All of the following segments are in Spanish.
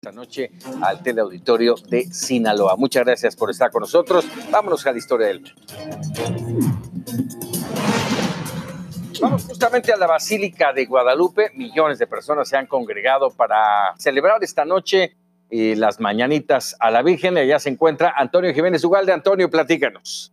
esta noche al teleauditorio de Sinaloa. Muchas gracias por estar con nosotros. Vámonos a la historia del Vamos justamente a la Basílica de Guadalupe. Millones de personas se han congregado para celebrar esta noche eh, las mañanitas a la Virgen. Allá se encuentra Antonio Jiménez Ugalde. Antonio, platícanos.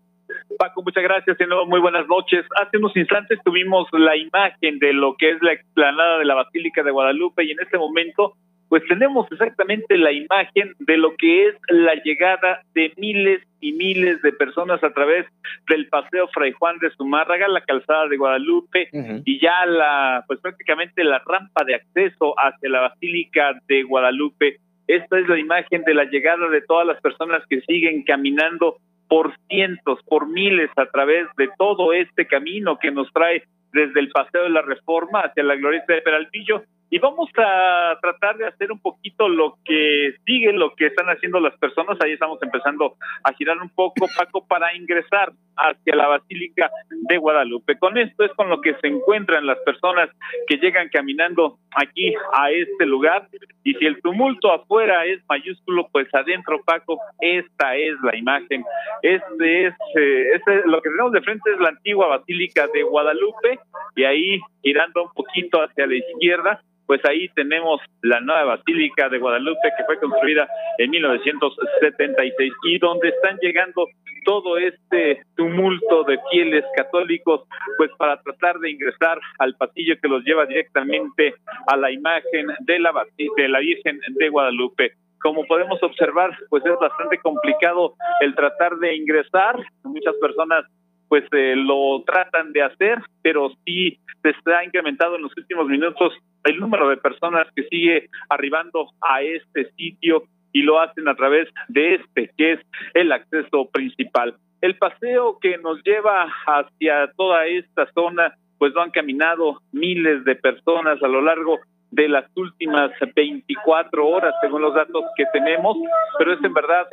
Paco, muchas gracias. De nuevo, muy buenas noches. Hace unos instantes tuvimos la imagen de lo que es la explanada de la Basílica de Guadalupe y en este momento pues tenemos exactamente la imagen de lo que es la llegada de miles y miles de personas a través del paseo Fray Juan de Zumárraga, la calzada de Guadalupe y ya la pues prácticamente la rampa de acceso hacia la Basílica de Guadalupe. Esta es la imagen de la llegada de todas las personas que siguen caminando por cientos, por miles a través de todo este camino que nos trae desde el Paseo de la Reforma hacia la Glorieta de Peraltillo y vamos a tratar de hacer un poquito lo que sigue, lo que están haciendo las personas. Ahí estamos empezando a girar un poco, Paco, para ingresar hacia la Basílica de Guadalupe. Con esto es con lo que se encuentran las personas que llegan caminando aquí a este lugar. Y si el tumulto afuera es mayúsculo, pues adentro, Paco, esta es la imagen. Este es, eh, este, lo que tenemos de frente es la antigua Basílica de Guadalupe y ahí girando un poquito hacia la izquierda pues ahí tenemos la nueva Basílica de Guadalupe que fue construida en 1976 y donde están llegando todo este tumulto de fieles católicos, pues para tratar de ingresar al pasillo que los lleva directamente a la imagen de la, de la Virgen de Guadalupe como podemos observar, pues es bastante complicado el tratar de ingresar. Muchas personas pues eh, lo tratan de hacer, pero sí se está incrementado en los últimos minutos el número de personas que sigue arribando a este sitio y lo hacen a través de este, que es el acceso principal. El paseo que nos lleva hacia toda esta zona, pues lo han caminado miles de personas a lo largo de las últimas 24 horas, según los datos que tenemos, pero es en verdad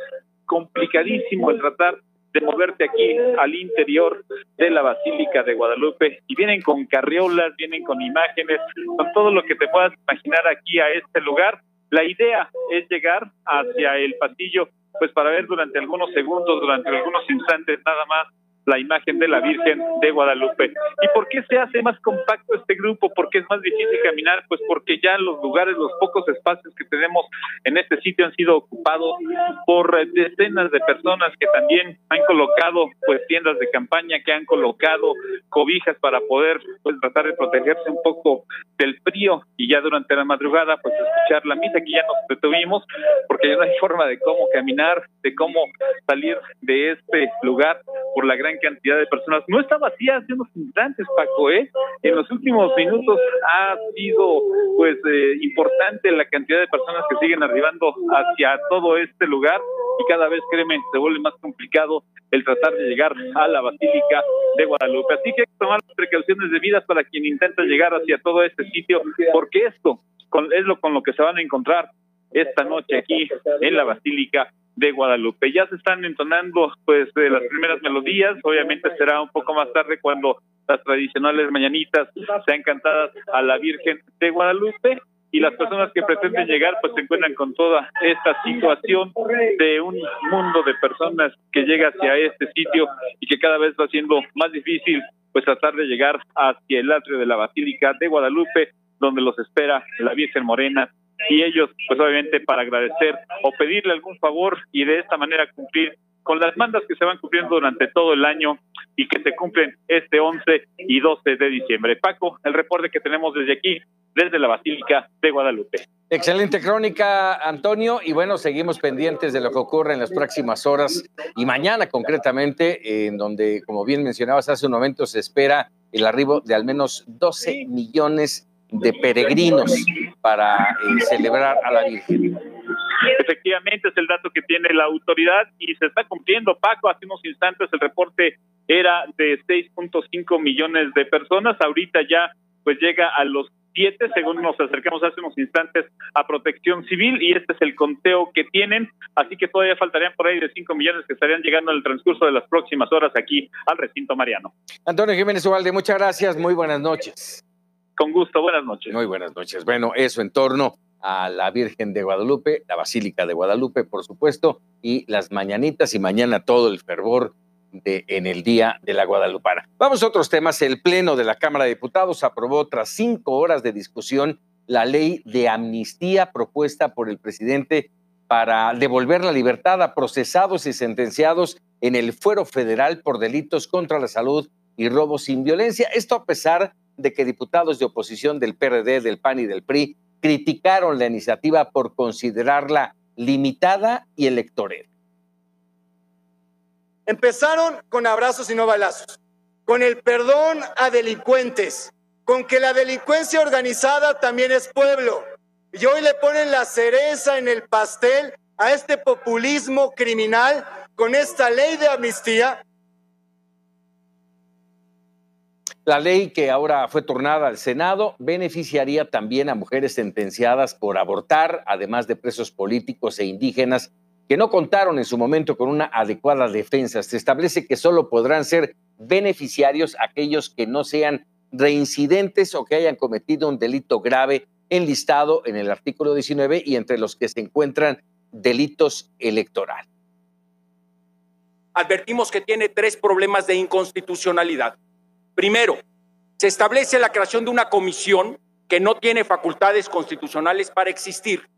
complicadísimo el tratar de moverte aquí al interior de la Basílica de Guadalupe y vienen con carriolas, vienen con imágenes, con todo lo que te puedas imaginar aquí a este lugar. La idea es llegar hacia el pasillo, pues para ver durante algunos segundos, durante algunos instantes nada más la imagen de la Virgen de Guadalupe. ¿Y por qué se hace más compacto este grupo? ¿Por qué es más difícil caminar? Pues porque ya los lugares, los pocos espacios que tenemos en este sitio han sido ocupados por decenas de personas que también han colocado pues tiendas de campaña, que han colocado cobijas para poder pues tratar de protegerse un poco del frío y ya durante la madrugada pues escuchar la misa que ya nos detuvimos porque ya no hay forma de cómo caminar, de cómo salir de este lugar por la gran cantidad de personas. No está vacía hace unos instantes, Paco, ¿eh? En los últimos minutos ha sido, pues, eh, importante la cantidad de personas que siguen arribando hacia todo este lugar y cada vez, créeme, se vuelve más complicado el tratar de llegar a la Basílica de Guadalupe. Así que hay que tomar precauciones debidas para quien intenta llegar hacia todo este sitio, porque esto es lo con lo que se van a encontrar esta noche aquí en la Basílica de Guadalupe. Ya se están entonando pues las primeras melodías, obviamente será un poco más tarde cuando las tradicionales mañanitas sean cantadas a la Virgen de Guadalupe y las personas que pretenden llegar pues se encuentran con toda esta situación de un mundo de personas que llega hacia este sitio y que cada vez va siendo más difícil pues tratar de llegar hacia el atrio de la Basílica de Guadalupe donde los espera la Virgen Morena y ellos, pues obviamente para agradecer o pedirle algún favor y de esta manera cumplir con las mandas que se van cumpliendo durante todo el año y que se cumplen este 11 y 12 de diciembre. Paco, el reporte que tenemos desde aquí, desde la Basílica de Guadalupe. Excelente crónica, Antonio. Y bueno, seguimos pendientes de lo que ocurre en las próximas horas y mañana concretamente, en donde, como bien mencionabas hace un momento, se espera el arribo de al menos 12 millones de peregrinos para eh, celebrar a la Virgen. Efectivamente, es el dato que tiene la autoridad y se está cumpliendo. Paco, hace unos instantes el reporte era de 6.5 millones de personas. Ahorita ya pues llega a los 7, según nos acercamos hace unos instantes a Protección Civil, y este es el conteo que tienen. Así que todavía faltarían por ahí de 5 millones que estarían llegando en el transcurso de las próximas horas aquí al recinto Mariano. Antonio Jiménez Ubalde, muchas gracias. Muy buenas noches. Con gusto, buenas noches. Muy buenas noches. Bueno, eso en torno a la Virgen de Guadalupe, la Basílica de Guadalupe, por supuesto, y las mañanitas y mañana todo el fervor de, en el Día de la Guadalupana. Vamos a otros temas. El Pleno de la Cámara de Diputados aprobó tras cinco horas de discusión la ley de amnistía propuesta por el presidente para devolver la libertad a procesados y sentenciados en el fuero federal por delitos contra la salud y robos sin violencia. Esto a pesar de que diputados de oposición del PRD, del PAN y del PRI criticaron la iniciativa por considerarla limitada y electorera. Empezaron con abrazos y no balazos, con el perdón a delincuentes, con que la delincuencia organizada también es pueblo. Y hoy le ponen la cereza en el pastel a este populismo criminal con esta ley de amnistía. La ley que ahora fue tornada al Senado beneficiaría también a mujeres sentenciadas por abortar, además de presos políticos e indígenas que no contaron en su momento con una adecuada defensa. Se establece que solo podrán ser beneficiarios aquellos que no sean reincidentes o que hayan cometido un delito grave enlistado en el artículo 19 y entre los que se encuentran delitos electorales. Advertimos que tiene tres problemas de inconstitucionalidad. Primero, se establece la creación de una comisión que no tiene facultades constitucionales para existir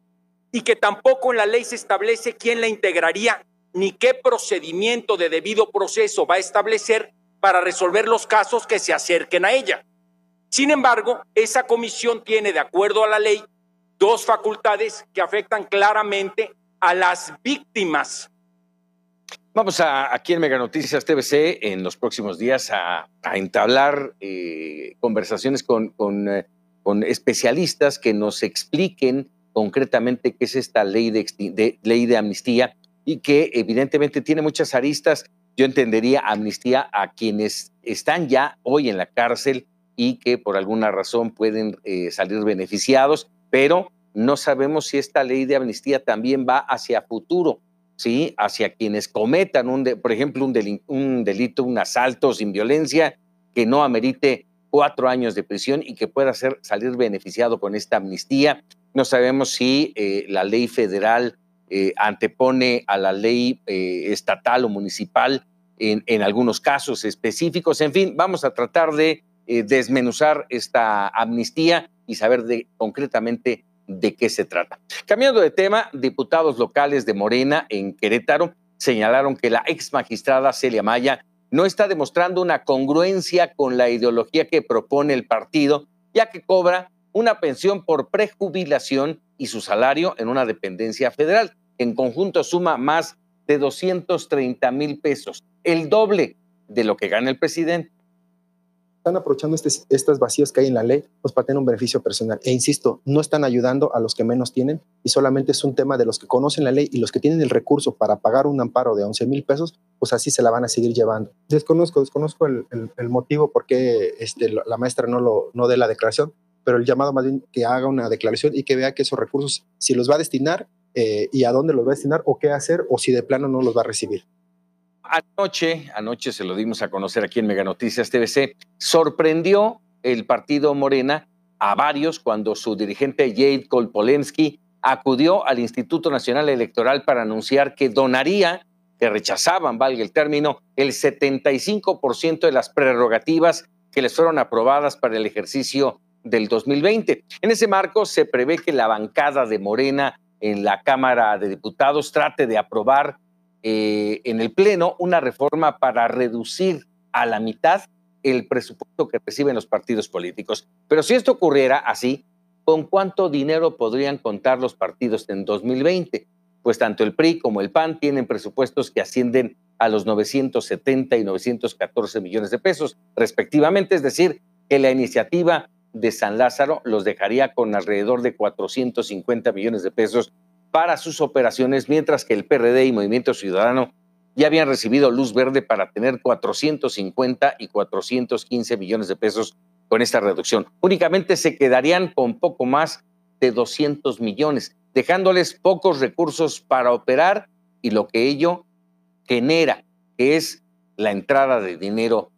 y que tampoco en la ley se establece quién la integraría ni qué procedimiento de debido proceso va a establecer para resolver los casos que se acerquen a ella. Sin embargo, esa comisión tiene, de acuerdo a la ley, dos facultades que afectan claramente a las víctimas. Vamos a, aquí en Mega Noticias TVC en los próximos días a, entablar eh, conversaciones con, eh, con especialistas que nos expliquen concretamente qué es esta ley de, ley de amnistía y que evidentemente tiene muchas aristas. Yo entendería amnistía a quienes están ya hoy en la cárcel y que por alguna razón pueden eh, salir beneficiados, pero no sabemos si esta ley de amnistía también va hacia futuro, ¿sí? Hacia quienes cometan, un por ejemplo, un, delito, un asalto sin violencia que no amerite cuatro años de prisión y que pueda salir beneficiado con esta amnistía. No sabemos si eh, la ley federal eh, antepone a la ley eh, estatal o municipal en, algunos casos específicos. En fin, vamos a tratar de desmenuzar esta amnistía y saber concretamente de qué se trata. Cambiando de tema, diputados locales de Morena en Querétaro señalaron que la ex magistrada Celia Maya no está demostrando una congruencia con la ideología que propone el partido, ya que cobra una pensión por prejubilación y su salario en una dependencia federal. En conjunto suma más de 230 mil pesos, el doble de lo que gana el presidente. Están aprovechando este, estas vacíos que hay en la ley pues, para tener un beneficio personal. E insisto, no están ayudando a los que menos tienen y solamente es un tema de los que conocen la ley y los que tienen el recurso para pagar un amparo de 11 mil pesos, pues así se la van a seguir llevando. Desconozco, desconozco el, motivo por qué este, la maestra no, lo, no dé la declaración, pero el llamado más bien que haga una declaración y que vea que esos recursos, si los va a destinar eh, y a dónde los va a destinar o qué hacer o si de plano no los va a recibir. Anoche, anoche se lo dimos a conocer aquí en Mega Noticias TVC, sorprendió el partido Morena a varios cuando su dirigente Jade Kolpolensky acudió al Instituto Nacional Electoral para anunciar que donaría, que rechazaban, valga el término, el 75% de las prerrogativas que les fueron aprobadas para el ejercicio del 2020. En ese marco se prevé que la bancada de Morena en la Cámara de Diputados trate de aprobar eh, en el Pleno una reforma para reducir a la mitad el presupuesto que reciben los partidos políticos. Pero si esto ocurriera así, ¿con cuánto dinero podrían contar los partidos en 2020? Pues tanto el PRI como el PAN tienen presupuestos que ascienden a los 970 y 914 millones de pesos, respectivamente. Es decir, que la iniciativa de San Lázaro los dejaría con alrededor de 450 millones de pesos para sus operaciones, mientras que el PRD y Movimiento Ciudadano ya habían recibido luz verde para tener 450 y 415 millones de pesos con esta reducción. Únicamente se quedarían con poco más de 200 millones, dejándoles pocos recursos para operar y lo que ello genera, que es la entrada de dinero,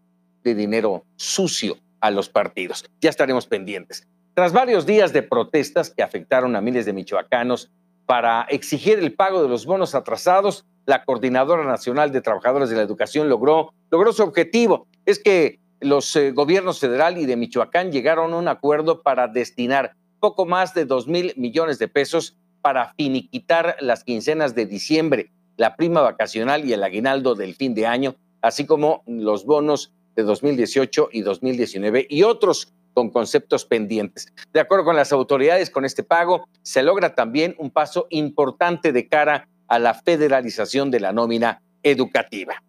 de dinero sucio a los partidos. Ya estaremos pendientes. Tras varios días de protestas que afectaron a miles de michoacanos para exigir el pago de los bonos atrasados, la Coordinadora Nacional de Trabajadores de la Educación logró, su objetivo. Es que los eh, gobiernos federal y de Michoacán llegaron a un acuerdo para destinar poco más de dos mil millones de pesos para finiquitar las quincenas de diciembre, la prima vacacional y el aguinaldo del fin de año, así como los bonos de 2018 y 2019 y otros con conceptos pendientes. De acuerdo con las autoridades, con este pago se logra también un paso importante de cara a la federalización de la nómina educativa.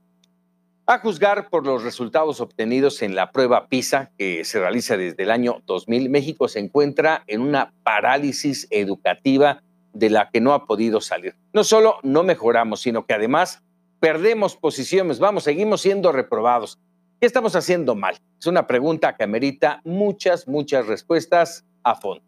A juzgar por los resultados obtenidos en la prueba PISA que se realiza desde el año 2000, México se encuentra en una parálisis educativa de la que no ha podido salir. No solo no mejoramos, sino que además perdemos posiciones, vamos, seguimos siendo reprobados. ¿Qué estamos haciendo mal? Es una pregunta que amerita muchas, muchas respuestas a fondo.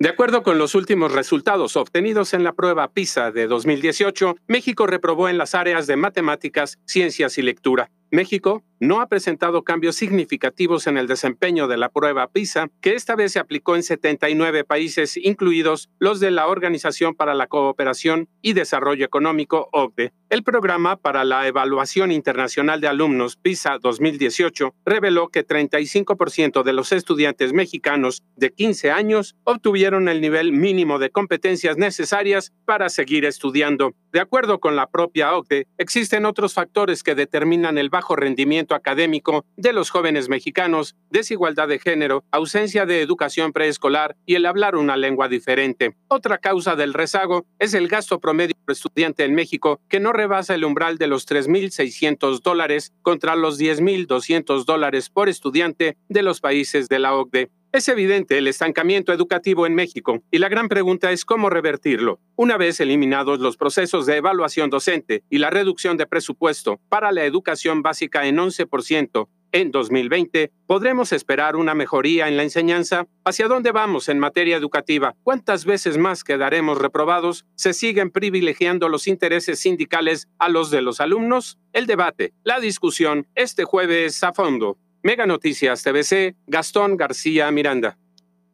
De acuerdo con los últimos resultados obtenidos en la prueba PISA de 2018, México reprobó en las áreas de matemáticas, ciencias y lectura. México no ha presentado cambios significativos en el desempeño de la prueba PISA, que esta vez se aplicó en 79 países, incluidos los de la Organización para la Cooperación y Desarrollo Económico, OCDE. El programa para la Evaluación Internacional de Alumnos PISA 2018 reveló que 35% de los estudiantes mexicanos de 15 años obtuvieron el nivel mínimo de competencias necesarias para seguir estudiando. De acuerdo con la propia OCDE, existen otros factores que determinan el bajo rendimiento académico de los jóvenes mexicanos, desigualdad de género, ausencia de educación preescolar y el hablar una lengua diferente. Otra causa del rezago es el gasto promedio por estudiante en México, que no rebasa el umbral de los 3.600 dólares contra los 10.200 dólares por estudiante de los países de la OCDE. Es evidente el estancamiento educativo en México y la gran pregunta es cómo revertirlo. Una vez eliminados los procesos de evaluación docente y la reducción de presupuesto para la educación básica en 11%, en 2020, ¿podremos esperar una mejoría en la enseñanza? ¿Hacia dónde vamos en materia educativa? ¿Cuántas veces más quedaremos reprobados? ¿Se siguen privilegiando los intereses sindicales a los de los alumnos? El debate, la discusión, este jueves a fondo. Mega Noticias TVC, Gastón García Miranda.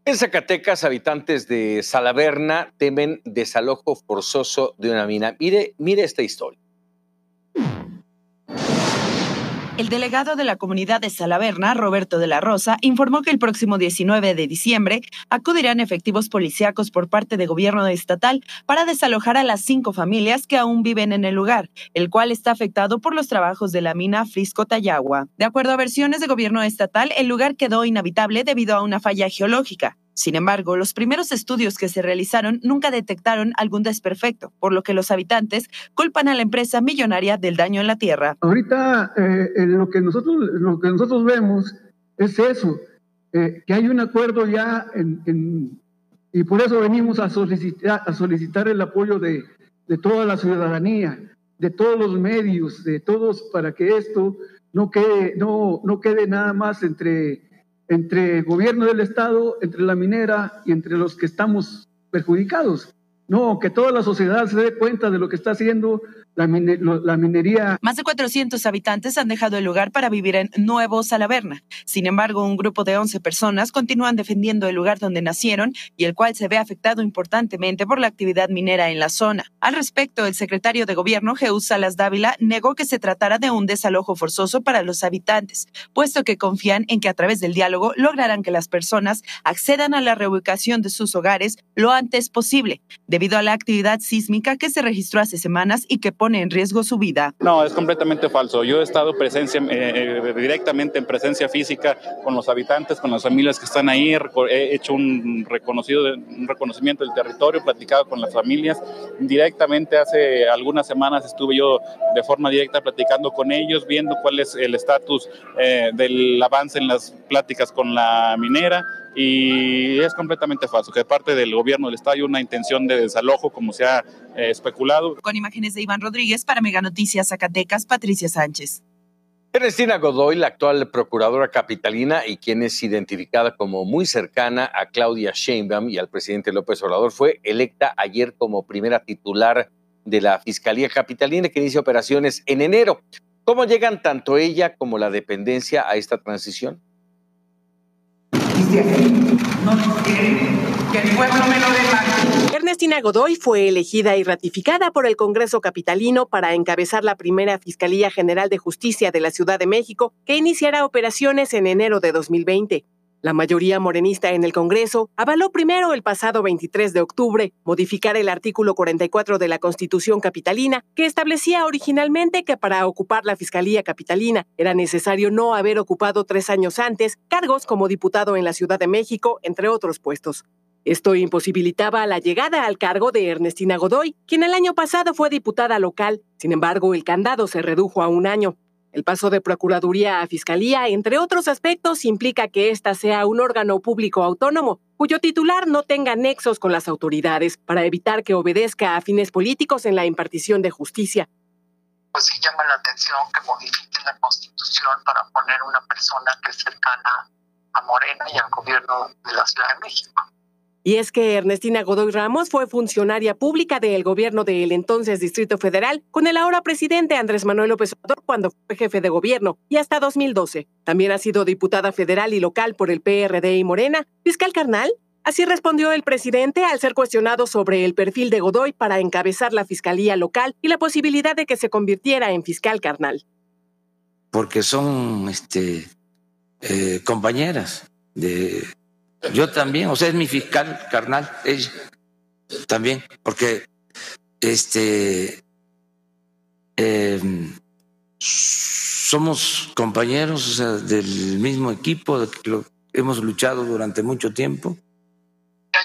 En Zacatecas, habitantes de Salaverna temen desalojo forzoso de una mina. Mire, mire esta historia. El delegado de la comunidad de Salaverna, Roberto de la Rosa, informó que el próximo 19 de diciembre acudirán efectivos policíacos por parte del gobierno estatal para desalojar a las cinco familias que aún viven en el lugar, el cual está afectado por los trabajos de la mina Frisco Tayagua. De acuerdo a versiones de gobierno estatal, el lugar quedó inhabitable debido a una falla geológica. Sin embargo, los primeros estudios que se realizaron nunca detectaron algún desperfecto, por lo que los habitantes culpan a la empresa millonaria del daño en la tierra. Ahorita eh, lo, que nosotros, lo que nosotros vemos es eso, eh, que hay un acuerdo ya y por eso venimos a solicitar, a solicitar el apoyo de, de toda la ciudadanía, de todos los medios, de todos, para que esto no quede, no, no quede nada más entre entre el gobierno del Estado, entre la minera y entre los que estamos perjudicados. No, que toda la sociedad se dé cuenta de lo que está haciendo la, minería. Más de 400 habitantes han dejado el lugar para vivir en Nuevo Salaverna. Sin embargo, un grupo de 11 personas continúan defendiendo el lugar donde nacieron y el cual se ve afectado importantemente por la actividad minera en la zona. Al respecto, el secretario de Gobierno, Jesús Salas Dávila, negó que se tratara de un desalojo forzoso para los habitantes, puesto que confían en que a través del diálogo lograrán que las personas accedan a la reubicación de sus hogares lo antes posible, debido a la actividad sísmica que se registró hace semanas y que pone en riesgo su vida. No, es completamente falso. Yo he estado presencia, eh, eh, directamente en presencia física con los habitantes, con las familias que están ahí. He hecho un, reconocido, un reconocimiento del territorio, platicado con las familias. Directamente hace algunas semanas estuve yo de forma directa platicando con ellos, viendo cuál es el estatus eh, del avance en las pláticas con la minera y es completamente falso, que de parte del gobierno del Estado hay una intención de desalojo, como se ha eh, especulado. Con imágenes de Iván Rodríguez para Mega Noticias Zacatecas, Patricia Sánchez. Ernestina Godoy, la actual procuradora capitalina y quien es identificada como muy cercana a Claudia Sheinbaum y al presidente López Obrador, fue electa ayer como primera titular de la Fiscalía Capitalina que inicia operaciones en enero. ¿Cómo llegan tanto ella como la dependencia a esta transición? Ernestina Godoy fue elegida y ratificada por el Congreso Capitalino para encabezar la primera Fiscalía General de Justicia de la Ciudad de México, que iniciará operaciones en enero de 2020. La mayoría morenista en el Congreso avaló primero el pasado 23 de octubre modificar el artículo 44 de la Constitución capitalina, que establecía originalmente que para ocupar la Fiscalía Capitalina era necesario no haber ocupado tres años antes cargos como diputado en la Ciudad de México, entre otros puestos. Esto imposibilitaba la llegada al cargo de Ernestina Godoy, quien el año pasado fue diputada local. Sin embargo, el candado se redujo a un año. El paso de Procuraduría a Fiscalía, entre otros aspectos, implica que ésta sea un órgano público autónomo, cuyo titular no tenga nexos con las autoridades, para evitar que obedezca a fines políticos en la impartición de justicia. Pues sí llama la atención que modifiquen la Constitución para poner una persona que es cercana a Morena y al gobierno de la Ciudad de México. Y es que Ernestina Godoy Ramos fue funcionaria pública del gobierno del entonces Distrito Federal con el ahora presidente Andrés Manuel López Obrador cuando fue jefe de gobierno y hasta 2012. También ha sido diputada federal y local por el PRD y Morena. ¿Fiscal carnal? Así respondió el presidente al ser cuestionado sobre el perfil de Godoy para encabezar la fiscalía local y la posibilidad de que se convirtiera en fiscal carnal. Porque son este, eh, compañeras de yo también, o sea, es mi fiscal carnal, ella también, porque este em, somos compañeros, o sea, del mismo equipo, lo, hemos luchado durante mucho tiempo.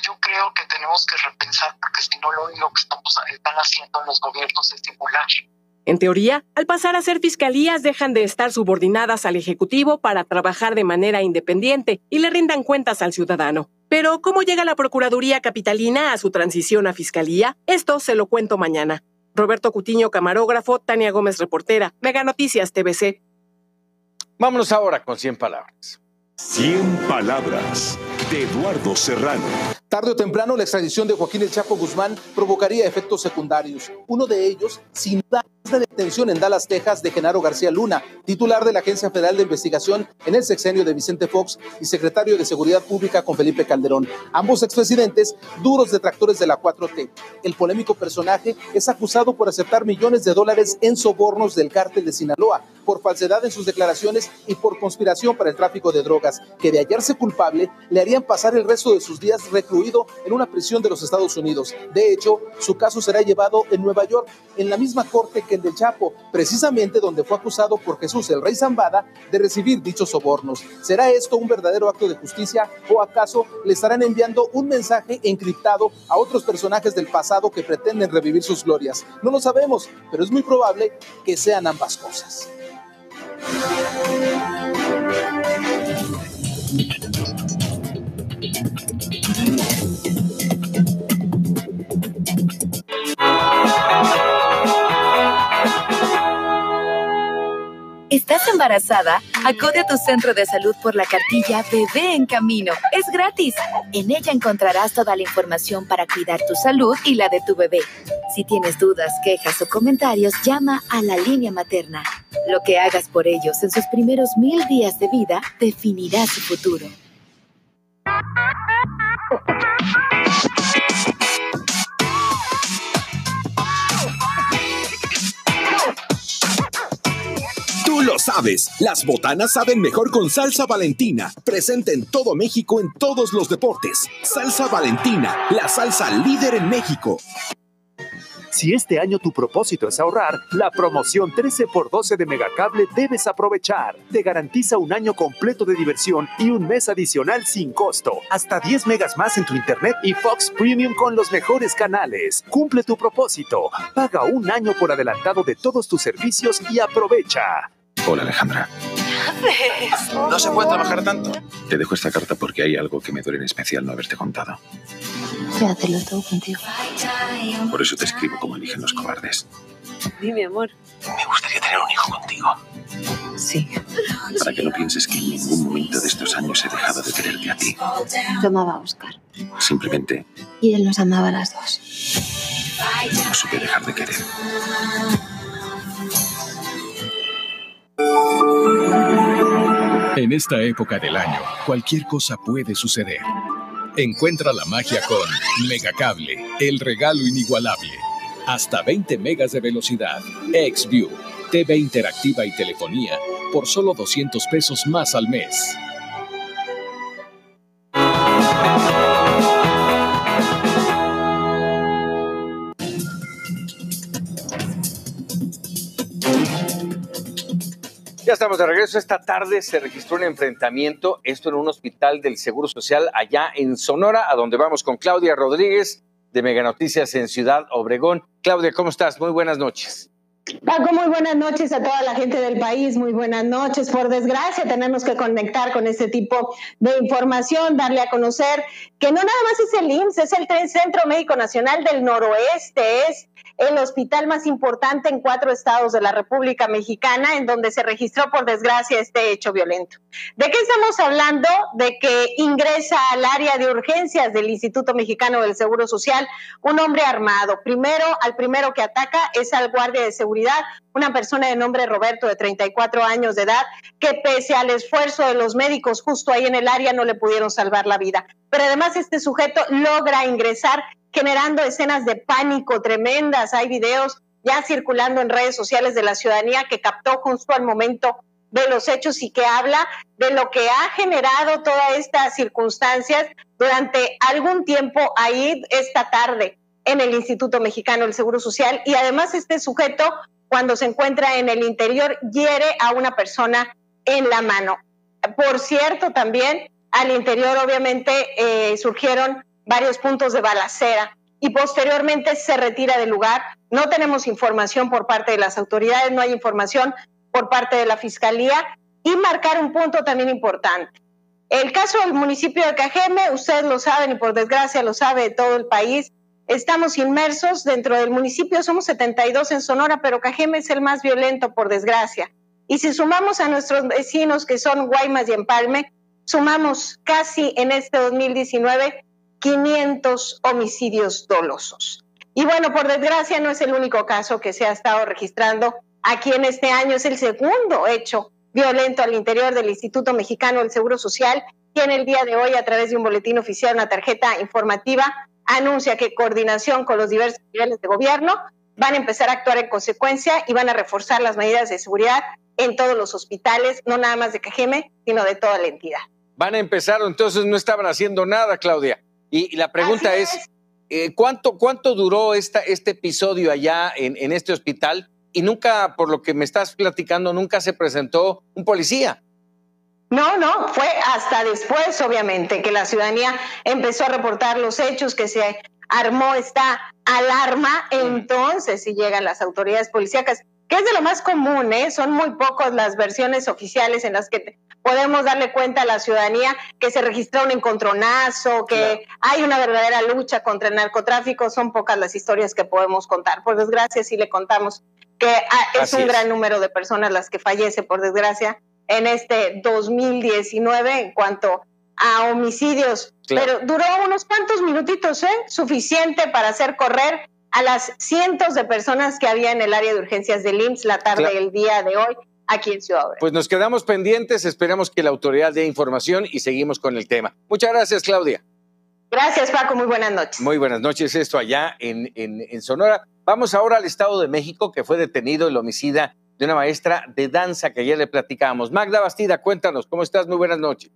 Yo creo que tenemos que repensar, porque si no lo único que estamos, están haciendo los gobiernos es simular en teoría, al pasar a ser fiscalías dejan de estar subordinadas al Ejecutivo para trabajar de manera independiente y le rindan cuentas al ciudadano. Pero, ¿cómo llega la Procuraduría Capitalina a su transición a Fiscalía? Esto se lo cuento mañana. Roberto Cutiño, camarógrafo, Tania Gómez, reportera, Mega Noticias TVC. Vámonos ahora con 100 palabras. 100 palabras de Eduardo Serrano. Tarde o temprano, la extradición de Joaquín El Chapo Guzmán provocaría efectos secundarios. Uno de ellos, sin duda, es la detención en Dallas, Texas, de Genaro García Luna, titular de la Agencia Federal de Investigación en el sexenio de Vicente Fox y secretario de Seguridad Pública con Felipe Calderón. Ambos expresidentes, duros detractores de la 4T. El polémico personaje es acusado por aceptar millones de dólares en sobornos del cártel de Sinaloa, por falsedad en sus declaraciones y por conspiración para el tráfico de drogas, que de hallarse culpable le pasar el resto de sus días recluido en una prisión de los Estados Unidos. De hecho, su caso será llevado en Nueva York, en la misma corte que el del Chapo, precisamente donde fue acusado por Jesús el Rey Zambada de recibir dichos sobornos. ¿Será esto un verdadero acto de justicia o acaso le estarán enviando un mensaje encriptado a otros personajes del pasado que pretenden revivir sus glorias? No lo sabemos, pero es muy probable que sean ambas cosas. Embarazada? Acude a tu centro de salud por la cartilla Bebé en Camino. Es gratis. En ella encontrarás toda la información para cuidar tu salud y la de tu bebé. Si tienes dudas, quejas o comentarios, llama a la línea materna. Lo que hagas por ellos en sus primeros mil días de vida definirá su futuro. Lo sabes, las botanas saben mejor con salsa valentina. Presente en todo México en todos los deportes. Salsa Valentina, la salsa líder en México. Si este año tu propósito es ahorrar, la promoción 13x12 de Megacable debes aprovechar. Te garantiza un año completo de diversión y un mes adicional sin costo. Hasta 10 megas más en tu internet y Fox Premium con los mejores canales. Cumple tu propósito. Paga un año por adelantado de todos tus servicios y aprovecha. Hola Alejandra. No se puede trabajar tanto. Te dejo esta carta porque hay algo que me duele en especial no haberte contado. Quédatelo todo contigo. Por eso te escribo como eligen los cobardes. Dime, amor. Me gustaría tener un hijo contigo. Sí. Para que no pienses que en ningún momento de estos años he dejado de quererte a ti. Lo amaba a Oscar. Simplemente Y él nos amaba a las dos. no supe dejar de querer. En esta época del año, cualquier cosa puede suceder. Encuentra la magia con Megacable, el regalo inigualable. Hasta 20 megas de velocidad. XView, TV interactiva y telefonía por solo 200 pesos más al mes. Ya estamos de regreso. Esta tarde se registró un enfrentamiento, esto en un hospital del Seguro Social allá en Sonora, a donde vamos con Claudia Rodríguez de Mega Noticias en Ciudad Obregón. Claudia, ¿cómo estás? Muy buenas noches. Paco, muy buenas noches a toda la gente del país, muy buenas noches. Por desgracia, tenemos que conectar con este tipo de información, darle a conocer que no nada más es el IMSS, es el Centro Médico Nacional del Noroeste, es el hospital más importante en cuatro estados de la República Mexicana, en donde se registró por desgracia este hecho violento. ¿De qué estamos hablando? De que ingresa al área de urgencias del Instituto Mexicano del Seguro Social un hombre armado. Primero, al primero que ataca es al guardia de seguridad, una persona de nombre Roberto, de 34 años de edad, que pese al esfuerzo de los médicos justo ahí en el área no le pudieron salvar la vida. Pero además este sujeto logra ingresar generando escenas de pánico tremendas. Hay videos ya circulando en redes sociales de la ciudadanía que captó justo al momento de los hechos y que habla de lo que ha generado todas estas circunstancias durante algún tiempo ahí esta tarde en el Instituto Mexicano del Seguro Social y además este sujeto cuando se encuentra en el interior hiere a una persona en la mano. Por cierto, también al interior obviamente eh, surgieron varios puntos de balacera y posteriormente se retira del lugar. No tenemos información por parte de las autoridades, no hay información por parte de la Fiscalía y marcar un punto también importante. El caso del municipio de Cajeme, ustedes lo saben y por desgracia lo sabe todo el país, estamos inmersos dentro del municipio, somos 72 en Sonora, pero Cajeme es el más violento por desgracia. Y si sumamos a nuestros vecinos que son Guaymas y Empalme, sumamos casi en este 2019 500 homicidios dolosos. Y bueno, por desgracia no es el único caso que se ha estado registrando aquí en este año, es el segundo hecho violento al interior del Instituto Mexicano del Seguro Social, que en el día de hoy, a través de un boletín oficial, una tarjeta informativa, anuncia que coordinación con los diversos niveles de gobierno van a empezar a actuar en consecuencia y van a reforzar las medidas de seguridad en todos los hospitales, no nada más de Cajeme, sino de toda la entidad. Van a empezar, entonces no estaban haciendo nada, Claudia. Y, la pregunta es, eh, ¿cuánto, ¿cuánto duró esta, este episodio allá en, en este hospital? Y nunca, por lo que me estás platicando, nunca se presentó un policía. No, no, fue hasta después, obviamente, que la ciudadanía empezó a reportar los hechos, que se armó esta alarma, entonces si llegan las autoridades policíacas, que es de lo más común, ¿eh? son muy pocas las versiones oficiales en las que podemos darle cuenta a la ciudadanía que se registra un encontronazo, que hay una verdadera lucha contra el narcotráfico, son pocas las historias que podemos contar. Por desgracia, sí le contamos que ah, es un gran número de personas las que fallece, por desgracia, en este 2019 en cuanto a homicidios. Pero duró unos cuantos minutitos, ¿eh? Suficiente para hacer correr a las cientos de personas que había en el área de urgencias del IMSS la tarde del día de hoy aquí en Ciudad Pues nos quedamos pendientes, esperamos que la autoridad dé información y seguimos con el tema. Muchas gracias, Claudia. Gracias, Paco. Muy buenas noches. Muy buenas noches. Esto allá en, en, en Sonora. Vamos ahora al Estado de México, que fue detenido el homicida de una maestra de danza que ayer le platicábamos. Magda Bastida, cuéntanos, ¿cómo estás? Muy buenas noches.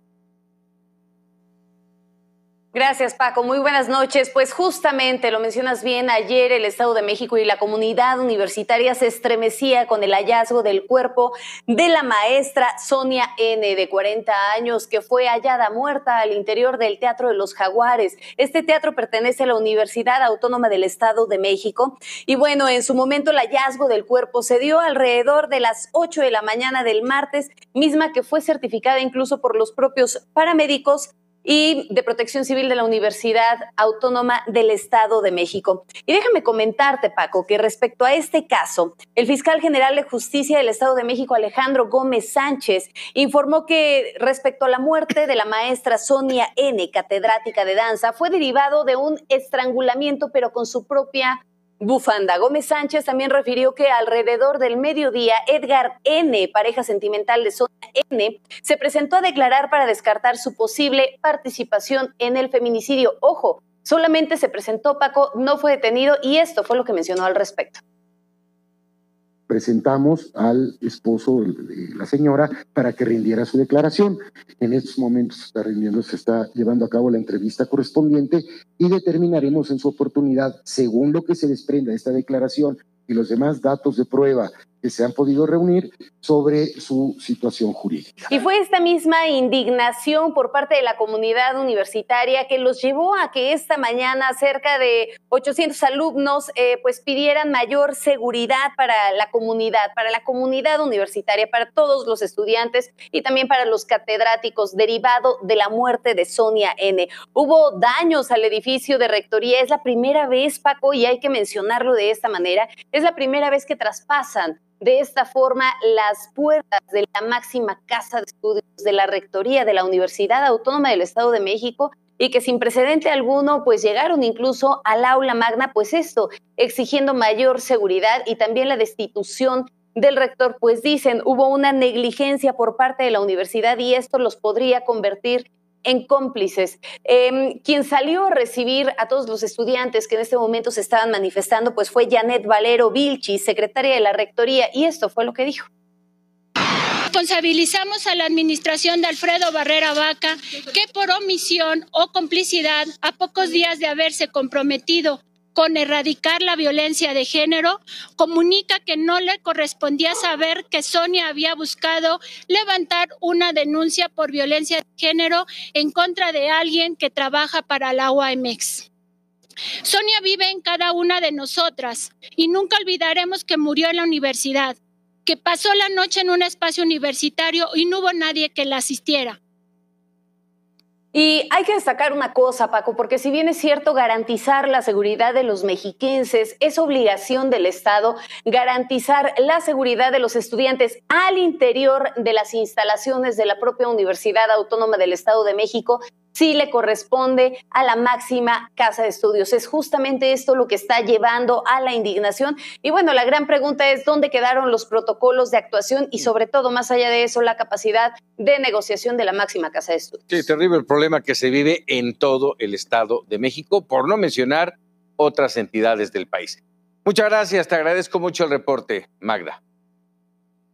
Gracias, Paco. Muy buenas noches. Pues justamente lo mencionas bien, ayer el Estado de México y la comunidad universitaria se estremecía con el hallazgo del cuerpo de la maestra Sonia N, de 40 años, que fue hallada muerta al interior del Teatro de los Jaguares. Este teatro pertenece a la Universidad Autónoma del Estado de México. Y bueno, en su momento el hallazgo del cuerpo se dio alrededor de las 8 de la mañana del martes, misma que fue certificada incluso por los propios paramédicos y de Protección Civil de la Universidad Autónoma del Estado de México. Y déjame comentarte, Paco, que respecto a este caso, el fiscal general de justicia del Estado de México, Alejandro Gómez Sánchez, informó que respecto a la muerte de la maestra Sonia N., catedrática de danza, fue derivado de un estrangulamiento, pero con su propia bufanda. Gómez Sánchez también refirió que alrededor del mediodía, Edgar N., pareja sentimental de Sonia N., se presentó a declarar para descartar su posible participación en el feminicidio. Ojo, solamente se presentó Paco, no fue detenido y esto fue lo que mencionó al respecto presentamos al esposo de la señora para que rindiera su declaración. En estos momentos está rindiendo, se está llevando a cabo la entrevista correspondiente y determinaremos en su oportunidad, según lo que se desprenda de esta declaración y los demás datos de prueba que se han podido reunir sobre su situación jurídica. Y fue esta misma indignación por parte de la comunidad universitaria que los llevó a que esta mañana cerca de 800 alumnos eh, pues pidieran mayor seguridad para la comunidad, para la comunidad universitaria, para todos los estudiantes y también para los catedráticos derivado de la muerte de Sonia N. Hubo daños al edificio de rectoría, es la primera vez, Paco, y hay que mencionarlo de esta manera, es la primera vez que traspasan de esta forma las puertas de la máxima casa de estudios de la Rectoría de la Universidad Autónoma del Estado de México y que sin precedente alguno pues llegaron incluso al aula magna, pues esto, exigiendo mayor seguridad y también la destitución del rector, pues dicen, hubo una negligencia por parte de la universidad y esto los podría convertir en cómplices. Em, quien salió a recibir a todos los estudiantes que en este momento se estaban manifestando, pues fue Janet Valero Vilchi, secretaria de la Rectoría, y esto fue lo que dijo. Responsabilizamos a la administración de Alfredo Barrera Vaca que por omisión o complicidad, a pocos días de haberse comprometido con erradicar la violencia de género, comunica que no le correspondía saber que Sonia había buscado levantar una denuncia por violencia de género en contra de alguien que trabaja para la OAMX. Sonia vive en cada una de nosotras y nunca olvidaremos que murió en la universidad, que pasó la noche en un espacio universitario y no hubo nadie que la asistiera. Y hay que destacar una cosa, Paco, porque si bien es cierto garantizar la seguridad de los mexiquenses, es obligación del Estado garantizar la seguridad de los estudiantes al interior de las instalaciones de la propia Universidad Autónoma del Estado de México sí le corresponde a la máxima casa de estudios. Es justamente esto lo que está llevando a la indignación. Y bueno, la gran pregunta es dónde quedaron los protocolos de actuación y sobre todo, más allá de eso, la capacidad de negociación de la máxima casa de estudios. Sí, terrible el problema que se vive en todo el Estado de México, por no mencionar otras entidades del país. Muchas gracias, te agradezco mucho el reporte, Magda.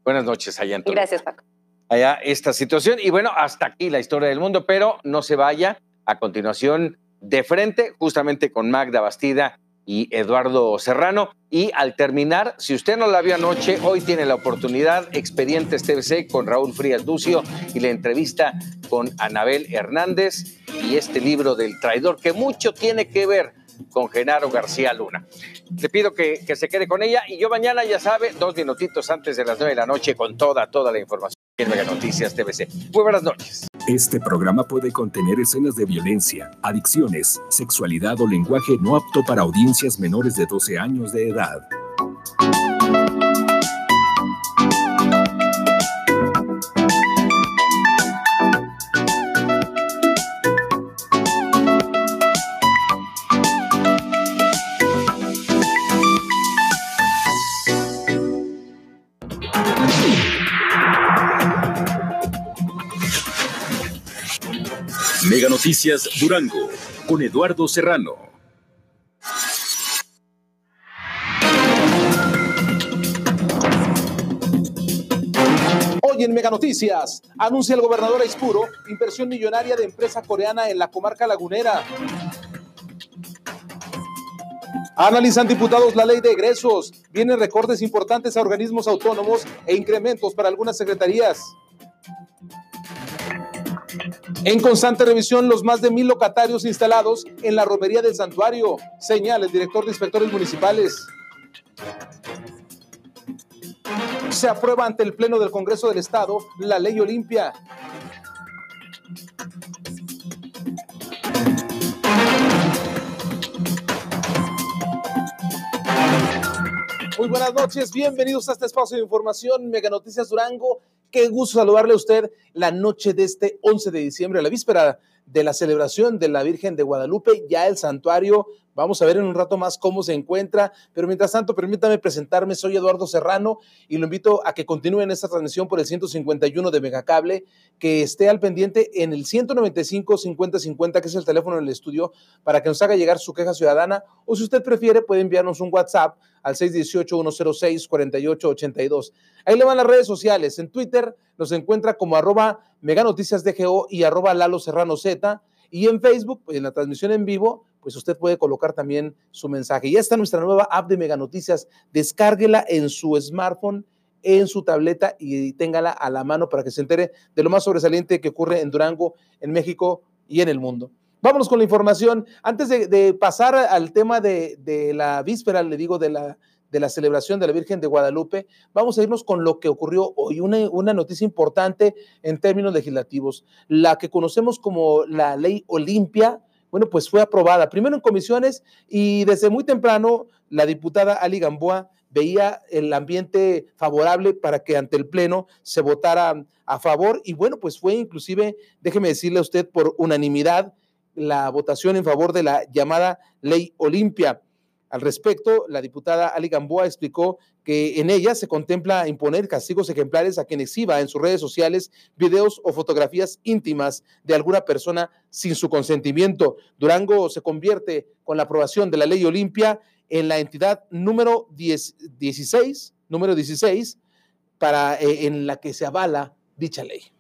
Buenas noches, allá en Gracias, Paco allá esta situación. Y bueno, hasta aquí la historia del mundo, pero no se vaya. A continuación, de frente, justamente con Magda Bastida y Eduardo Serrano. Y al terminar, si usted no la vio anoche, hoy tiene la oportunidad, Expedientes TVC con Raúl Frías Ducio y la entrevista con Anabel Hernández y este libro del traidor que mucho tiene que ver con Genaro García Luna. Le pido que, que se quede con ella y yo mañana, ya sabe, dos minutitos antes de las nueve de la noche con toda, toda la información en Noticias TVC. Muy buenas noches. Este programa puede contener escenas de violencia, adicciones, sexualidad o lenguaje no apto para audiencias menores de 12 años de edad. Mega Noticias Durango con Eduardo Serrano. Hoy en Mega Noticias, anuncia el gobernador Aispuro inversión millonaria de empresa coreana en la comarca lagunera. Analizan diputados la ley de egresos. Vienen recortes importantes a organismos autónomos e incrementos para algunas secretarías. En constante revisión, los más de mil locatarios instalados en la romería del santuario, señala el director de inspectores municipales. Se aprueba ante el Pleno del Congreso del Estado la ley Olimpia. Muy buenas noches, bienvenidos a este espacio de información Mega Noticias Durango Qué gusto saludarle a usted la noche de este 11 de diciembre, la víspera de la celebración de la Virgen de Guadalupe, ya el santuario. Vamos a ver en un rato más cómo se encuentra, pero mientras tanto, permítame presentarme. Soy Eduardo Serrano y lo invito a que continúen esta transmisión por el 151 de Megacable, que esté al pendiente en el 195 5050, que es el teléfono del estudio, para que nos haga llegar su queja ciudadana, o si usted prefiere, puede enviarnos un WhatsApp al 618-106-4882. Ahí le van las redes sociales. En Twitter nos encuentra como arroba meganoticiasdgo y arroba Lalo Serrano Z. Y en Facebook, pues, en la transmisión en vivo, pues usted puede colocar también su mensaje. Ya está nuestra nueva app de Mega Noticias. Descárguela en su smartphone, en su tableta y téngala a la mano para que se entere de lo más sobresaliente que ocurre en Durango, en México y en el mundo. Vámonos con la información. Antes de, pasar al tema de, de, la víspera, le digo, de la, de la celebración de la Virgen de Guadalupe, vamos a irnos con lo que ocurrió hoy, una, una noticia importante en términos legislativos, la que conocemos como la ley Olimpia, bueno, pues fue aprobada primero en comisiones y desde muy temprano la diputada Ali Gamboa veía el ambiente favorable para que ante el Pleno se votara a favor y bueno, pues fue inclusive, déjeme decirle a usted, por unanimidad la votación en favor de la llamada ley Olimpia. Al respecto, la diputada Ali Gamboa explicó que en ella se contempla imponer castigos ejemplares a quien exhiba en sus redes sociales videos o fotografías íntimas de alguna persona sin su consentimiento. Durango se convierte con la aprobación de la ley Olimpia en la entidad número 10, 16, número 16, para, eh, en la que se avala dicha ley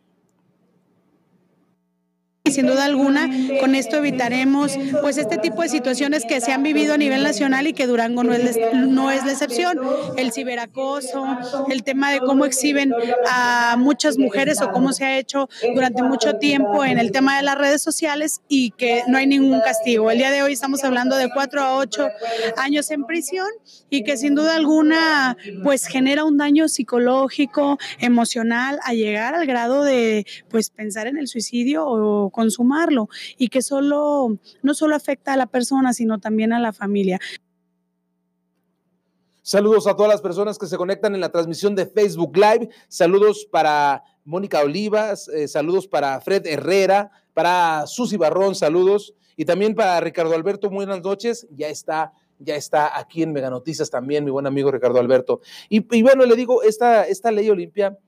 sin duda alguna con esto evitaremos pues este tipo de situaciones que se han vivido a nivel nacional y que Durango no es, no es la excepción. El ciberacoso, el tema de cómo exhiben a muchas mujeres o cómo se ha hecho durante mucho tiempo en el tema de las redes sociales y que no hay ningún castigo. El día de hoy estamos hablando de cuatro a ocho años en prisión y que sin duda alguna pues genera un daño psicológico, emocional a llegar al grado de pues pensar en el suicidio o consumarlo y que solo, no solo afecta a la persona, sino también a la familia. Saludos a todas las personas que se conectan en la transmisión de Facebook Live. Saludos para Mónica Olivas, eh, saludos para Fred Herrera, para Susy Barrón, saludos. Y también para Ricardo Alberto, buenas noches. Ya está, ya está aquí en Mega Noticias también, mi buen amigo Ricardo Alberto. Y, y bueno, le digo, esta, esta ley Olimpia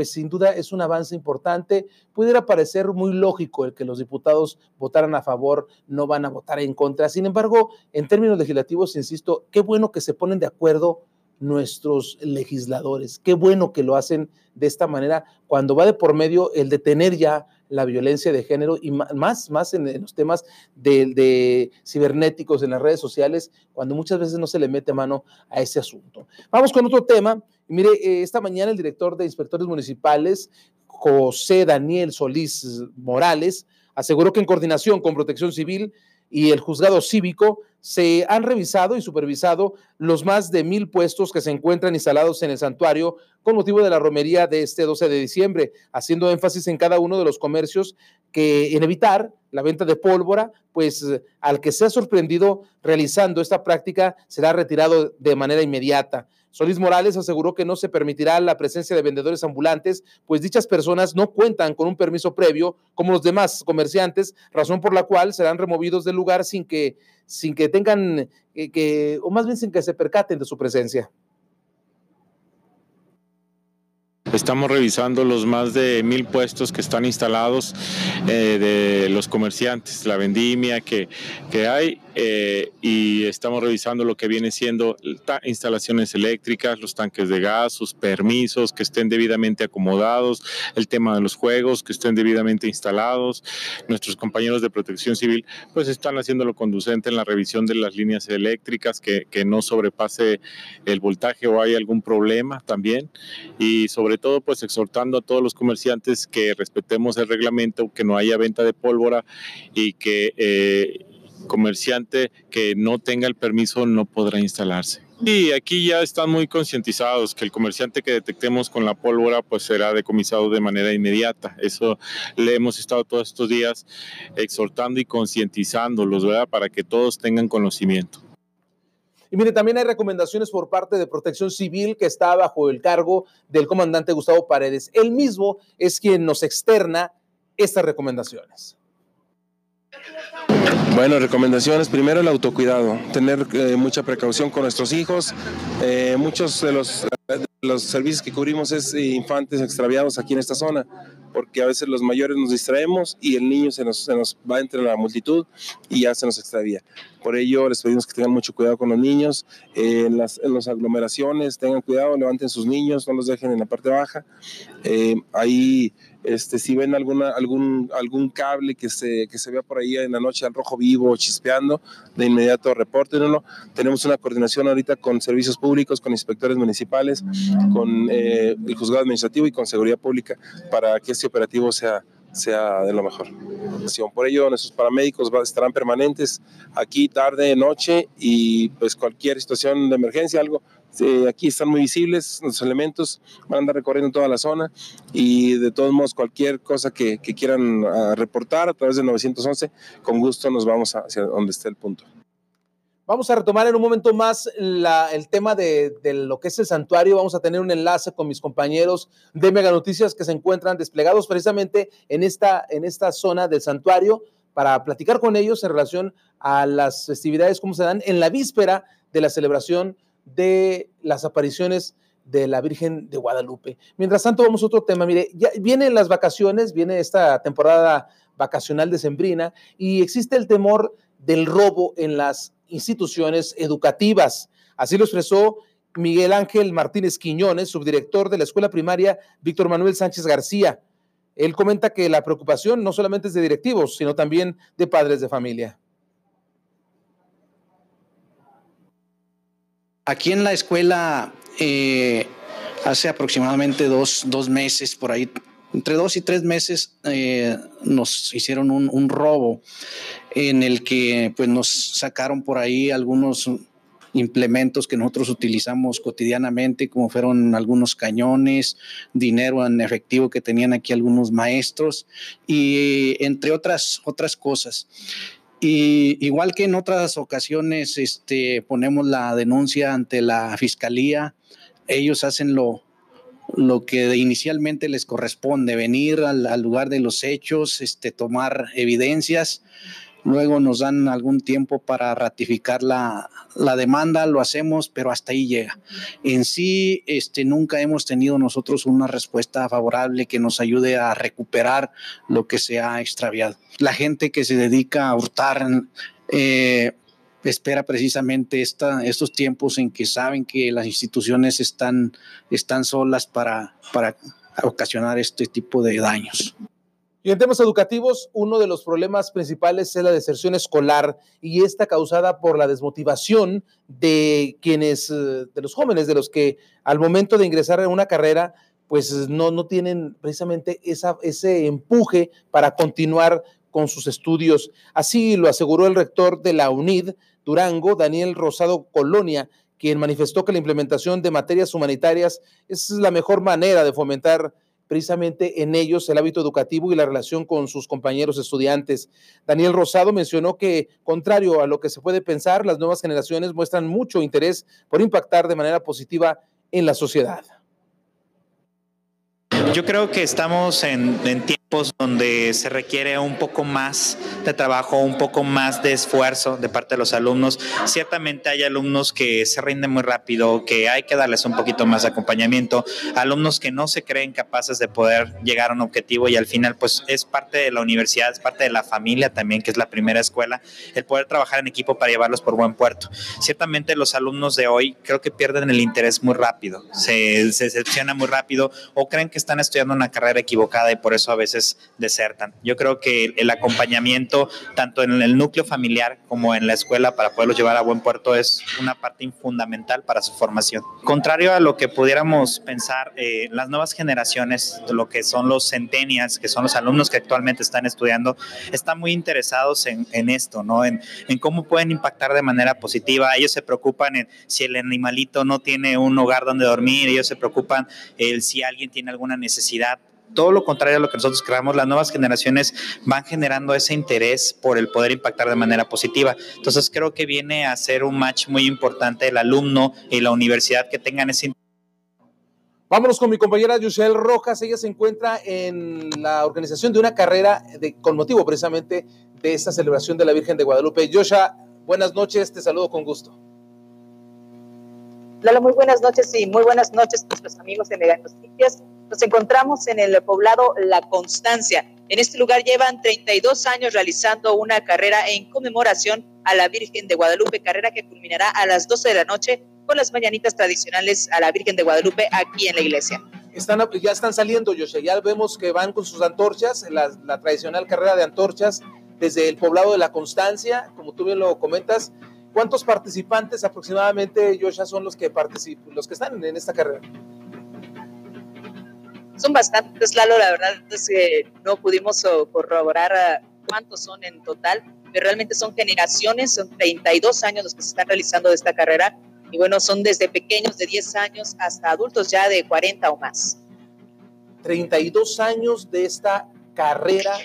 pues sin duda es un avance importante. Pudiera parecer muy lógico el que los diputados votaran a favor, no van a votar en contra. Sin embargo, en términos legislativos, insisto, qué bueno que se ponen de acuerdo nuestros legisladores. Qué bueno que lo hacen de esta manera cuando va de por medio el detener ya la violencia de género y más, más en, los temas de, cibernéticos en las redes sociales, cuando muchas veces no se le mete mano a ese asunto. Vamos con otro tema. Mire, eh, esta mañana el director de inspectores municipales, José Daniel Solís Morales, aseguró que en coordinación con Protección Civil y el juzgado cívico se han revisado y supervisado los más de mil puestos que se encuentran instalados en el santuario con motivo de la romería de este 12 de diciembre, haciendo énfasis en cada uno de los comercios que en evitar la venta de pólvora, pues al que sea sorprendido realizando esta práctica será retirado de manera inmediata. Solís Morales aseguró que no se permitirá la presencia de vendedores ambulantes, pues dichas personas no cuentan con un permiso previo como los demás comerciantes, razón por la cual serán removidos del lugar sin que, sin que tengan, eh, que, o más bien sin que se percaten de su presencia. Estamos revisando los más de mil puestos que están instalados eh, de los comerciantes, la vendimia que, que hay eh, y estamos revisando lo que viene siendo instalaciones eléctricas, los tanques de gas, sus permisos que estén debidamente acomodados, el tema de los juegos que estén debidamente instalados. Nuestros compañeros de protección civil pues están haciendo lo conducente en la revisión de las líneas eléctricas, que, que no sobrepase el voltaje o hay algún problema también y sobre todo pues exhortando a todos los comerciantes que respetemos el reglamento, que no haya venta de pólvora y que eh, comerciante que no tenga el permiso no podrá instalarse. Y aquí ya están muy concientizados que el comerciante que detectemos con la pólvora pues será decomisado de manera inmediata. Eso le hemos estado todos estos días exhortando y concientizándolos, ¿verdad? Para que todos tengan conocimiento. Y mire, también hay recomendaciones por parte de Protección Civil que está bajo el cargo del comandante Gustavo Paredes. Él mismo es quien nos externa estas recomendaciones. Bueno, recomendaciones. Primero el autocuidado, tener eh, mucha precaución con nuestros hijos. Eh, muchos de los, los servicios que cubrimos es eh, infantes extraviados aquí en esta zona, porque a veces los mayores nos distraemos y el niño se nos, va entre la multitud y ya se nos extravía. Por ello les pedimos que tengan mucho cuidado con los niños, eh, en, las, en las aglomeraciones, tengan cuidado, levanten sus niños, no los dejen en la parte baja. Eh, ahí este, si ven alguna, algún, algún cable que se, que se vea por ahí en la noche al rojo vivo chispeando, de inmediato repórtenlo. Tenemos una coordinación ahorita con servicios públicos, con inspectores municipales, con eh, el juzgado administrativo y con seguridad pública para que este operativo sea, sea de lo mejor. Por ello, nuestros paramédicos estarán permanentes aquí tarde, noche y pues cualquier situación de emergencia, algo, aquí están muy visibles los elementos, van a andar recorriendo toda la zona y de todos modos cualquier cosa que, quieran uh, reportar a través del 911, con gusto nos vamos hacia donde esté el punto. Vamos a retomar en un momento más la, el tema de, de, lo que es el santuario. Vamos a tener un enlace con mis compañeros de Mega Noticias que se encuentran desplegados precisamente en esta, en esta zona del santuario para platicar con ellos en relación a las festividades, cómo se dan en la víspera de la celebración de las apariciones de la Virgen de Guadalupe. Mientras tanto, vamos a otro tema. Mire, ya vienen las vacaciones, viene esta temporada vacacional de Sembrina y existe el temor del robo en las instituciones educativas. Así lo expresó Miguel Ángel Martínez Quiñones, subdirector de la escuela primaria Víctor Manuel Sánchez García. Él comenta que la preocupación no solamente es de directivos, sino también de padres de familia. Aquí en la escuela, eh, hace aproximadamente dos, dos, meses, por ahí, entre dos y tres meses, eh, nos hicieron un, un, robo en el que pues, nos sacaron por ahí algunos implementos que nosotros utilizamos cotidianamente, como fueron algunos cañones, dinero en efectivo que tenían aquí algunos maestros y entre otras, otras cosas. Y igual que en otras ocasiones, este, ponemos la denuncia ante la fiscalía, ellos hacen lo, lo que inicialmente les corresponde, venir al, lugar de los hechos, este, tomar evidencias, luego nos dan algún tiempo para ratificar la, la, demanda, lo hacemos, pero hasta ahí llega. En sí, este, nunca hemos tenido nosotros una respuesta favorable que nos ayude a recuperar lo que se ha extraviado. La gente que se dedica a hurtar eh, espera precisamente estos tiempos en que saben que las instituciones están, están solas para, para ocasionar este tipo de daños. Y en temas educativos, uno de los problemas principales es la deserción escolar y esta causada por la desmotivación de quienes, eh, de los jóvenes, de los que al momento de ingresar a una carrera, pues no, no tienen precisamente esa, ese empuje para continuar con sus estudios. Así lo aseguró el rector de la UNID, Durango, Daniel Rosado Colonia, quien manifestó que la implementación de materias humanitarias es la mejor manera de fomentar precisamente en ellos el hábito educativo y la relación con sus compañeros estudiantes. Daniel Rosado mencionó que, contrario a lo que se puede pensar, las nuevas generaciones muestran mucho interés por impactar de manera positiva en la sociedad. Yo creo que estamos en, tiempos donde se requiere un poco más de trabajo, un poco más de esfuerzo de parte de los alumnos. Ciertamente hay alumnos que se rinden muy rápido, que hay que darles un poquito más de acompañamiento, alumnos que no se creen capaces de poder llegar a un objetivo y al final pues es parte de la universidad, es parte de la familia también, que es la primera escuela, el poder trabajar en equipo para llevarlos por buen puerto. Ciertamente los alumnos de hoy creo que pierden el interés muy rápido, se, se decepcionan muy rápido o creen que están estudiando una carrera equivocada y por eso a veces desertan. Yo creo que el acompañamiento, tanto en el núcleo familiar como en la escuela, para poderlos llevar a buen puerto, es una parte fundamental para su formación. Contrario a lo que pudiéramos pensar, eh, las nuevas generaciones, lo que son los centenias, que son los alumnos que actualmente están estudiando, están muy interesados en, en esto, ¿no? En, en, cómo pueden impactar de manera positiva. Ellos se preocupan en si el animalito no tiene un hogar donde dormir, ellos se preocupan el si alguien tiene alguna necesidad todo lo contrario a lo que nosotros creamos, las nuevas generaciones van generando ese interés por el poder impactar de manera positiva. Entonces creo que viene a ser un match muy importante el alumno y la universidad que tengan ese Vámonos con mi compañera Yusel Rojas. Ella se encuentra en la organización de una carrera de, con motivo precisamente de esta celebración de la Virgen de Guadalupe. Yosha, buenas noches, te saludo con gusto. Lalo, muy buenas noches y muy buenas noches a nuestros amigos de Mega Noticias. Nos encontramos en el poblado La Constancia. En este lugar llevan 32 años realizando una carrera en conmemoración a la Virgen de Guadalupe, carrera que culminará a las 12 de la noche con las mañanitas tradicionales a la Virgen de Guadalupe aquí en la iglesia. Ya están saliendo, José, ya vemos que van con sus antorchas, la, la tradicional carrera de antorchas desde el poblado de La Constancia, como tú bien lo comentas. ¿Cuántos participantes aproximadamente, Joshua, son los que participan, los que están en esta carrera? Son bastantes, Lalo, la verdad es que no pudimos corroborar cuántos son en total, pero realmente son generaciones, son 32 años los que se están realizando de esta carrera y bueno, son desde pequeños de 10 años hasta adultos ya de 40 o más. 32 años de esta carrera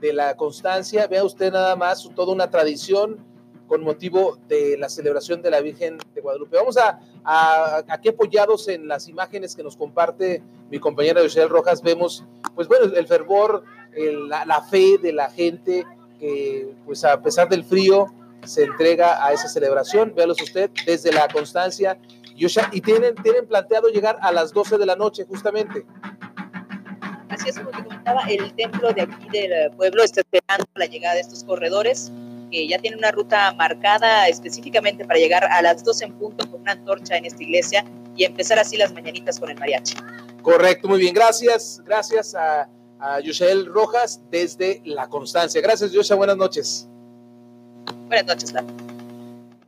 de la constancia. Vea usted nada más, toda una tradición con motivo de la celebración de la Virgen de Guadalupe. Vamos a, aquí apoyados en las imágenes que nos comparte mi compañera José Rojas, vemos, pues bueno, el fervor, la, la, fe de la gente que, pues a pesar del frío, se entrega a esa celebración. Véalos usted desde la constancia. Y tienen, tienen planteado llegar a las 12 de la noche, justamente. Así es como te comentaba, el templo de aquí del pueblo está esperando la llegada de estos corredores, que ya tienen una ruta marcada específicamente para llegar a las 12 en punto con una antorcha en esta iglesia y empezar así las mañanitas con el mariachi. Correcto, muy bien. Gracias, gracias a, a Rojas desde La Constancia. Gracias, Yosha. Buenas noches. Buenas noches,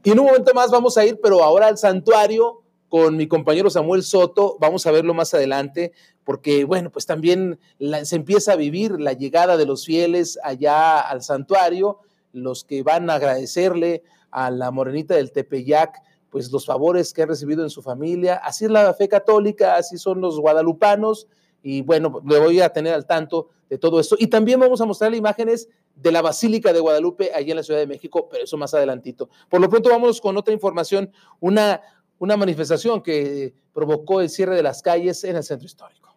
Y en un momento más vamos a ir, pero ahora al santuario con mi compañero Samuel Soto. Vamos a verlo más adelante, porque, bueno, pues también se empieza a vivir la llegada de los fieles allá al santuario, los que van a agradecerle a la morenita del Tepeyac, pues los favores que ha recibido en su familia. Así es la fe católica, así son los guadalupanos. Y bueno, le voy a tener al tanto de todo esto. Y también vamos a mostrarle imágenes de la Basílica de Guadalupe, allí en la Ciudad de México, pero eso más adelantito. Por lo pronto vamos con otra información, una, una manifestación que provocó el cierre de las calles en el centro histórico.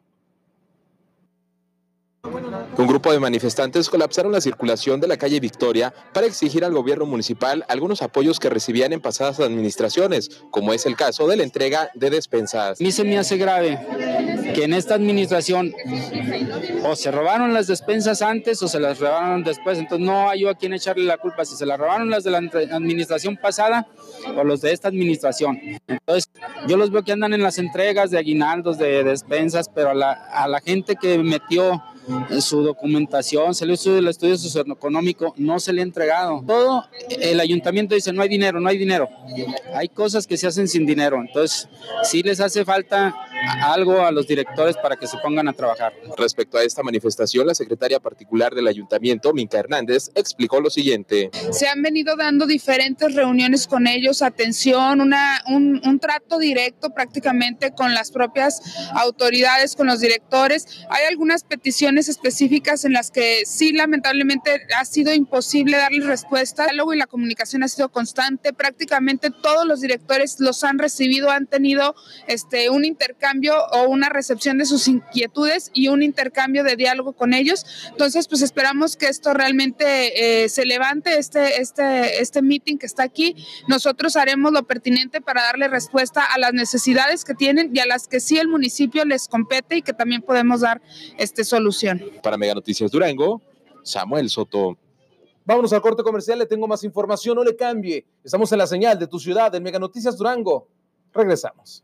Un grupo de manifestantes colapsaron la circulación de la calle Victoria para exigir al gobierno municipal algunos apoyos que recibían en pasadas administraciones, como es el caso de la entrega de despensas. Mí se me hace grave que en esta administración o se robaron las despensas antes o se las robaron después, entonces no hay yo a quien echarle la culpa si se las robaron las de la administración pasada o los de esta administración. Entonces yo los veo que andan en las entregas de aguinaldos, de despensas, pero a la gente que metió su documentación, se le el estudio socioeconómico, no se le ha entregado. Todo el ayuntamiento dice, no hay dinero, no hay dinero. Hay cosas que se hacen sin dinero, entonces sí les hace falta algo a los directores para que se pongan a trabajar. Respecto a esta manifestación, la secretaria particular del ayuntamiento, Minka Hernández, explicó lo siguiente. Se han venido dando diferentes reuniones con ellos, atención, una, un, un trato directo prácticamente con las propias autoridades, con los directores. Hay algunas peticiones específicas en las que sí, lamentablemente, ha sido imposible darles respuesta. El diálogo y la comunicación ha sido constante. Prácticamente todos los directores los han recibido, han tenido este, un intercambio o una recepción de sus inquietudes y un intercambio de diálogo con ellos. Entonces, pues esperamos que esto realmente eh, se levante, este, este, este meeting que está aquí. Nosotros haremos lo pertinente para darle respuesta a las necesidades que tienen y a las que sí el municipio les compete y que también podemos dar este, solución. Para Mega Noticias Durango, Samuel Soto. Vámonos al corte comercial, le tengo más información, no le cambie. Estamos en la señal de tu ciudad, en Mega Noticias Durango. Regresamos.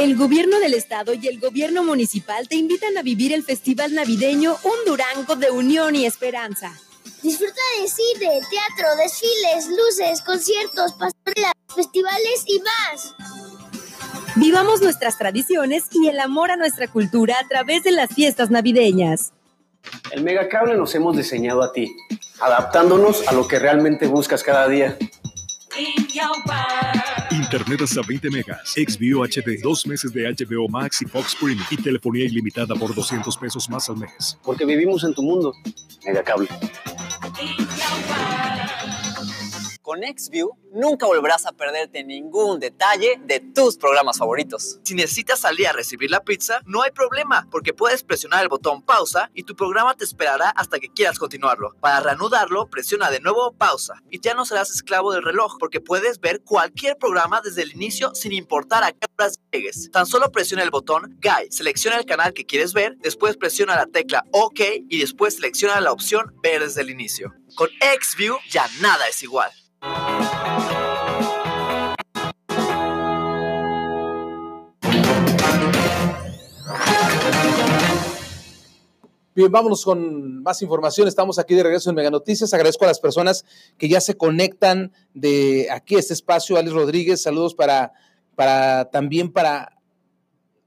El gobierno del estado y el gobierno municipal te invitan a vivir el festival navideño Un Durango de Unión y Esperanza. Disfruta de cine, teatro, desfiles, luces, conciertos, pastorelas, festivales y más. Vivamos nuestras tradiciones y el amor a nuestra cultura a través de las fiestas navideñas. El Megacable nos hemos diseñado a ti, adaptándonos a lo que realmente buscas cada día. Internet hasta 20 megas, XView HD, dos meses de HBO Max y Fox Premium y telefonía ilimitada por 200 pesos más al mes. Porque vivimos en tu mundo, Megacable. Con XView nunca volverás a perderte ningún detalle de tus programas favoritos. Si necesitas salir a recibir la pizza, no hay problema, porque puedes presionar el botón pausa y tu programa te esperará hasta que quieras continuarlo. Para reanudarlo, presiona de nuevo pausa y ya no serás esclavo del reloj, porque puedes ver cualquier programa desde el inicio sin importar a qué horas llegues. Tan solo presiona el botón Guide, selecciona el canal que quieres ver, después presiona la tecla OK y después selecciona la opción Ver desde el inicio. Con XView ya nada es igual. Bien, vámonos con más información. Estamos aquí de regreso en Mega Noticias. Agradezco a las personas que ya se conectan de aquí a este espacio. Alex Rodríguez, saludos para, para también para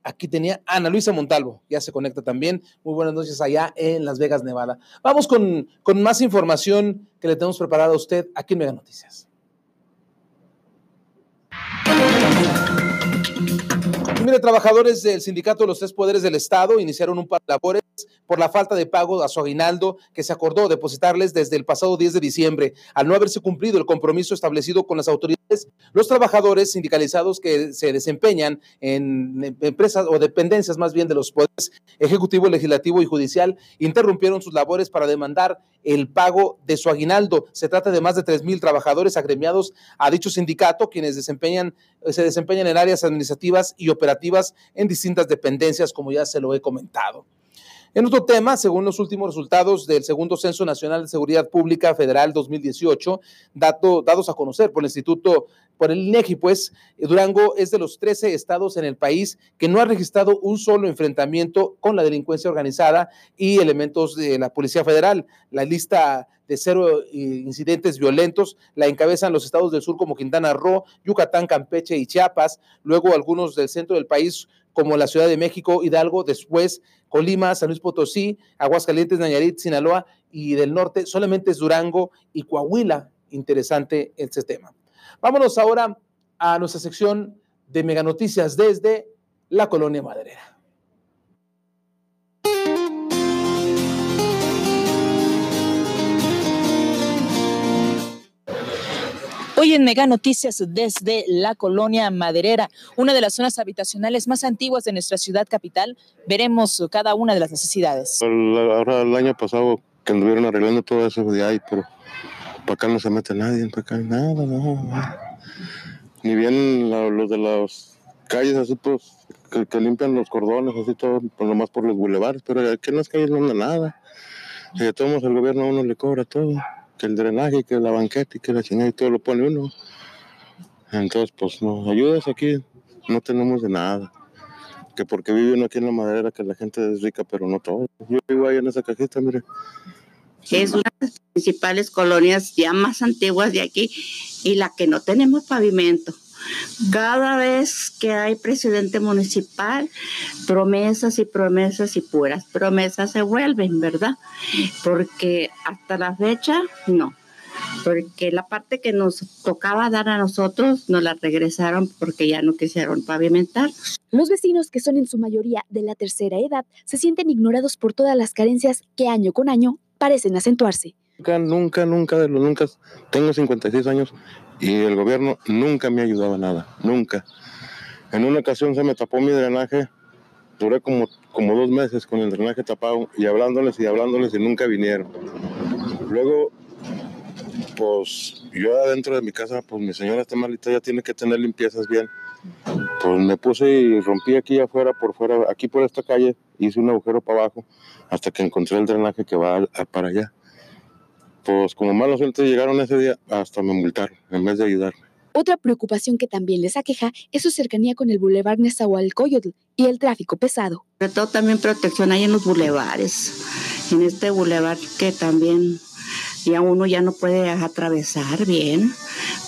aquí tenía Ana Luisa Montalvo, ya se conecta también. Muy buenas noches allá en Las Vegas, Nevada. Vamos con, con más información que le tenemos preparada a usted aquí en Mega Noticias. Mire, trabajadores del Sindicato de los Tres Poderes del Estado iniciaron un par de labores por la falta de pago a su aguinaldo que se acordó depositarles desde el pasado 10 de diciembre. Al no haberse cumplido el compromiso establecido con las autoridades, los trabajadores sindicalizados que se desempeñan en empresas o dependencias más bien de los poderes ejecutivo, legislativo y judicial interrumpieron sus labores para demandar el pago de su aguinaldo. Se trata de más de tres mil trabajadores agremiados a dicho sindicato, quienes desempeñan, se desempeñan en áreas administrativas y operativas en distintas dependencias, como ya se lo he comentado. En otro tema, según los últimos resultados del segundo Censo Nacional de Seguridad Pública Federal 2018, dato, dados a conocer por el Instituto, por el INEGI, pues Durango es de los 13 estados en el país que no ha registrado un solo enfrentamiento con la delincuencia organizada y elementos de la Policía Federal. La lista de cero incidentes violentos la encabezan los estados del sur como Quintana Roo, Yucatán, Campeche y Chiapas, luego algunos del centro del país como la Ciudad de México, Hidalgo, después Colima, San Luis Potosí, Aguascalientes, Nayarit, Sinaloa y del norte solamente es Durango y Coahuila. Interesante este tema. Vámonos ahora a nuestra sección de Mega Noticias desde la colonia maderera. Hoy en Mega Noticias desde la colonia Maderera, una de las zonas habitacionales más antiguas de nuestra ciudad capital, veremos cada una de las necesidades. Ahora el año pasado que anduvieron arreglando todo eso de ahí, pero acá no se mete nadie, para acá nada, nada. Ni bien los de las calles así pues que, limpian los cordones así todo, pues, nomás por los bulevares, pero aquí en las calles no anda nada. Si de todos el gobierno a uno le cobra todo que el drenaje, que la banqueta y que la chingada y todo lo pone uno. Entonces, pues nos ayudas aquí, no tenemos de nada. Que porque vive uno aquí en la madera, que la gente es rica, pero no todo. Yo vivo ahí en esa cajita, mire. Es una de las principales colonias ya más antiguas de aquí y la que no tenemos pavimento. Cada vez que hay presidente municipal, promesas y promesas y puras promesas se vuelven, ¿verdad? Porque hasta la fecha, no. Porque la parte que nos tocaba dar a nosotros nos la regresaron porque ya no quisieron pavimentar. Los vecinos, que son en su mayoría de la tercera edad, se sienten ignorados por todas las carencias que año con año parecen acentuarse. Nunca, nunca, nunca de los nunca, tengo 56 años y el gobierno nunca me ayudaba nada, nunca. En una ocasión se me tapó mi drenaje, duré como, como dos meses con el drenaje tapado y hablándoles y hablándoles y nunca vinieron. Luego, pues yo adentro de mi casa, pues mi señora está malita, ya tiene que tener limpiezas bien. Pues me puse y rompí aquí afuera, por fuera, aquí por esta calle, hice un agujero para abajo hasta que encontré el drenaje que va para allá pues como malos suerte llegaron ese día, hasta me multaron en vez de ayudarme. Otra preocupación que también les aqueja es su cercanía con el Boulevard Nezahualcóyotl y el tráfico pesado. Sobre todo también protección hay en los bulevares, en este bulevar que también ya uno ya no puede atravesar bien,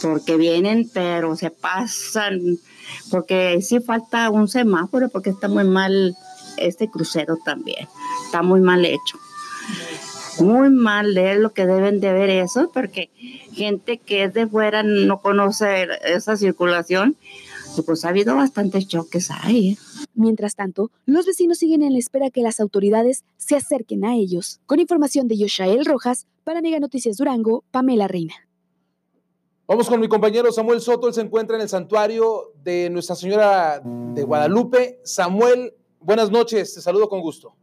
porque vienen, pero se pasan, porque sí falta un semáforo, porque está muy mal este crucero también, está muy mal hecho. Muy mal leer lo que deben de ver eso, porque gente que es de fuera no conoce esa circulación, pues ha habido bastantes choques ahí. ¿eh? Mientras tanto, los vecinos siguen en la espera que las autoridades se acerquen a ellos. Con información de Yoshael Rojas, para Mega Noticias Durango, Pamela Reina. Vamos con mi compañero Samuel Soto, él se encuentra en el santuario de Nuestra Señora de Guadalupe. Samuel, buenas noches, te saludo con gusto.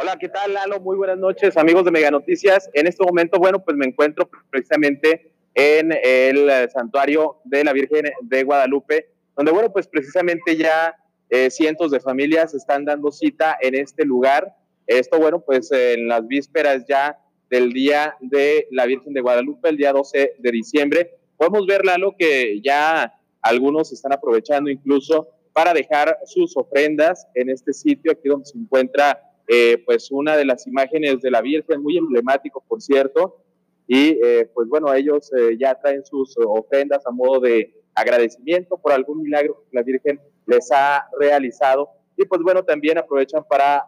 Hola, ¿qué tal, Lalo? Muy buenas noches, amigos de Mega Noticias. En este momento, bueno, pues me encuentro precisamente en el santuario de la Virgen de Guadalupe, donde, bueno, pues precisamente ya eh, cientos de familias están dando cita en este lugar. Esto, bueno, pues en las vísperas ya del Día de la Virgen de Guadalupe, el día 12 de diciembre. Podemos ver, Lalo, que ya algunos están aprovechando incluso para dejar sus ofrendas en este sitio, aquí donde se encuentra eh, pues una de las imágenes de la Virgen, muy emblemático, por cierto, y eh, pues bueno, ellos eh, ya traen sus ofrendas a modo de agradecimiento por algún milagro que la Virgen les ha realizado. Y pues bueno, también aprovechan para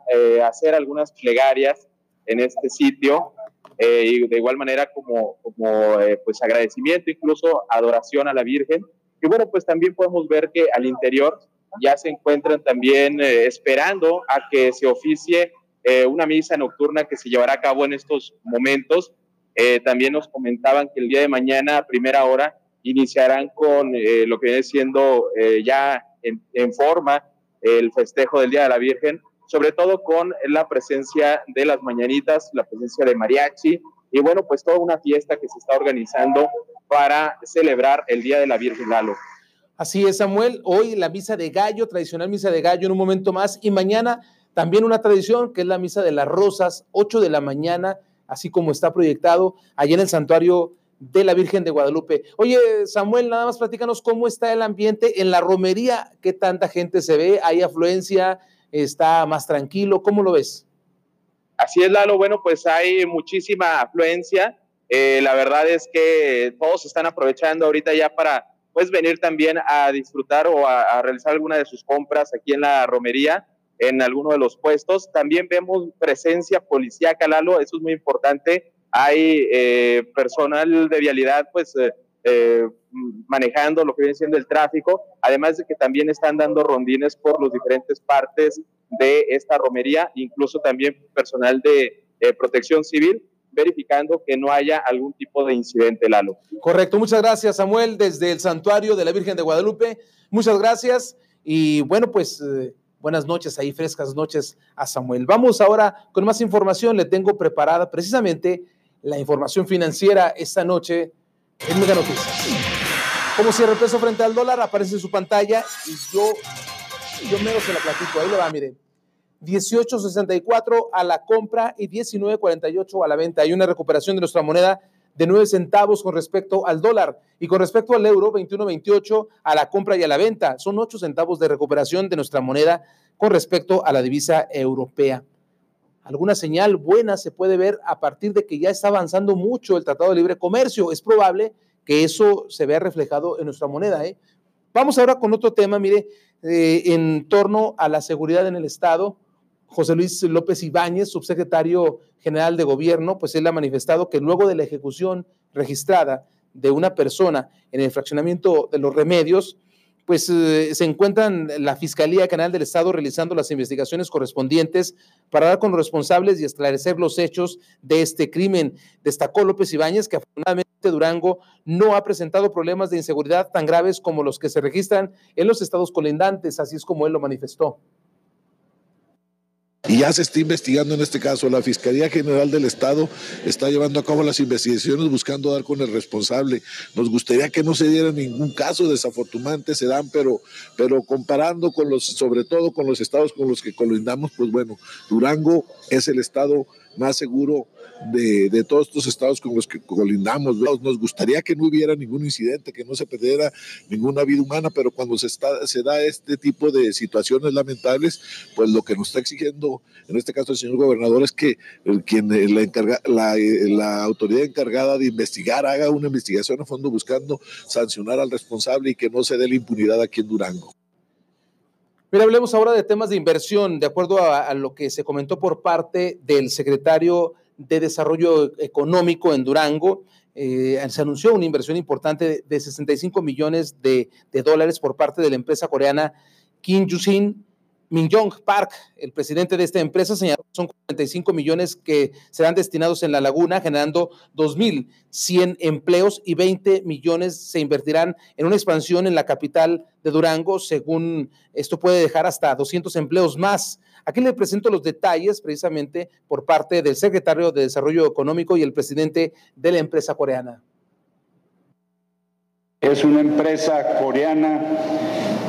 hacer algunas plegarias en este sitio y de igual manera como, como pues agradecimiento, incluso adoración a la Virgen. Y bueno, pues también podemos ver que al interior ya se encuentran también esperando a que se oficie una misa nocturna que se llevará a cabo en estos momentos eh, también nos comentaban que el día de mañana, a primera hora, iniciarán con eh, lo que viene siendo eh, ya en, en, forma el festejo del Día de la Virgen, sobre todo con la presencia de las mañanitas, la presencia de mariachi y bueno, pues toda una fiesta que se está organizando para celebrar el Día de la Virgen Lalo. Así es, Samuel. Hoy la misa de gallo, tradicional misa de gallo en un momento más. Y mañana también una tradición que es la misa de las rosas, 8 de la mañana así como está proyectado allá en el santuario de la Virgen de Guadalupe. Oye, Samuel, nada más platícanos cómo está el ambiente en la romería, qué tanta gente se ve, hay afluencia, está más tranquilo, ¿cómo lo ves? Así es, Lalo, bueno, pues hay muchísima afluencia, eh, la verdad es que todos están aprovechando ahorita ya para pues venir también a disfrutar o a, realizar alguna de sus compras aquí en la romería en alguno de los puestos. También vemos presencia policíaca, Lalo, eso es muy importante. Hay eh, personal de vialidad, pues, eh, eh, manejando lo que viene siendo el tráfico, además de que también están dando rondines por las diferentes partes de esta romería, incluso también personal de protección civil, verificando que no haya algún tipo de incidente, Lalo. Correcto, muchas gracias, Samuel, desde el santuario de la Virgen de Guadalupe. Muchas gracias. Y bueno, pues buenas noches, ahí frescas noches a Samuel. Vamos ahora con más información. Le tengo preparada precisamente la información financiera esta noche en Mega Noticias. Como cierra el peso frente al dólar, aparece en su pantalla y yo, yo menos se la platico. Ahí lo va, miren. 18.64 a la compra y 19.48 a la venta. Hay una recuperación de nuestra moneda de 9 centavos con respecto al dólar y con respecto al euro 21.28 a la compra y a la venta. Son 8 centavos de recuperación de nuestra moneda con respecto a la divisa europea. Alguna señal buena se puede ver a partir de que ya está avanzando mucho el Tratado de Libre Comercio. Es probable que eso se vea reflejado en nuestra moneda. ¿eh? Vamos ahora con otro tema, mire, eh, en torno a la seguridad en el Estado. José Luis López Ibáñez, subsecretario general de gobierno, pues él ha manifestado que luego de la ejecución registrada de una persona en el fraccionamiento de los remedios, pues eh, se encuentran la Fiscalía Canal del Estado realizando las investigaciones correspondientes para dar con los responsables y esclarecer los hechos de este crimen. Destacó López Ibáñez que afortunadamente Durango no ha presentado problemas de inseguridad tan graves como los que se registran en los estados colindantes, así es como él lo manifestó. Y ya se está investigando en este caso. La Fiscalía General del Estado está llevando a cabo las investigaciones buscando dar con el responsable. Nos gustaría que no se diera ningún caso, desafortunadamente se dan, pero, pero comparando con los, sobre todo con los estados con los que colindamos, pues bueno, Durango es el estado más seguro de, de, todos estos estados con los que colindamos. Nos gustaría que no hubiera ningún incidente, que no se perdiera ninguna vida humana, pero cuando se, está, se da este tipo de situaciones lamentables, pues lo que nos está exigiendo, en este caso el señor gobernador, es que el, quien la, encarga, la, la autoridad encargada de investigar haga una investigación a fondo buscando sancionar al responsable y que no se dé la impunidad aquí en Durango. Mira, hablemos ahora de temas de inversión, de acuerdo a, lo que se comentó por parte del secretario de Desarrollo Económico en Durango. Eh, se anunció una inversión importante de, de 65 millones de, de, dólares por parte de la empresa coreana Kim Yusin Minjong Park, el presidente de esta empresa, señaló que son 45 millones que serán destinados en la laguna, generando 2.100 empleos y 20 millones se invertirán en una expansión en la capital de Durango. Según esto puede dejar hasta 200 empleos más. Aquí le presento los detalles precisamente por parte del secretario de Desarrollo Económico y el presidente de la empresa coreana. Es una empresa coreana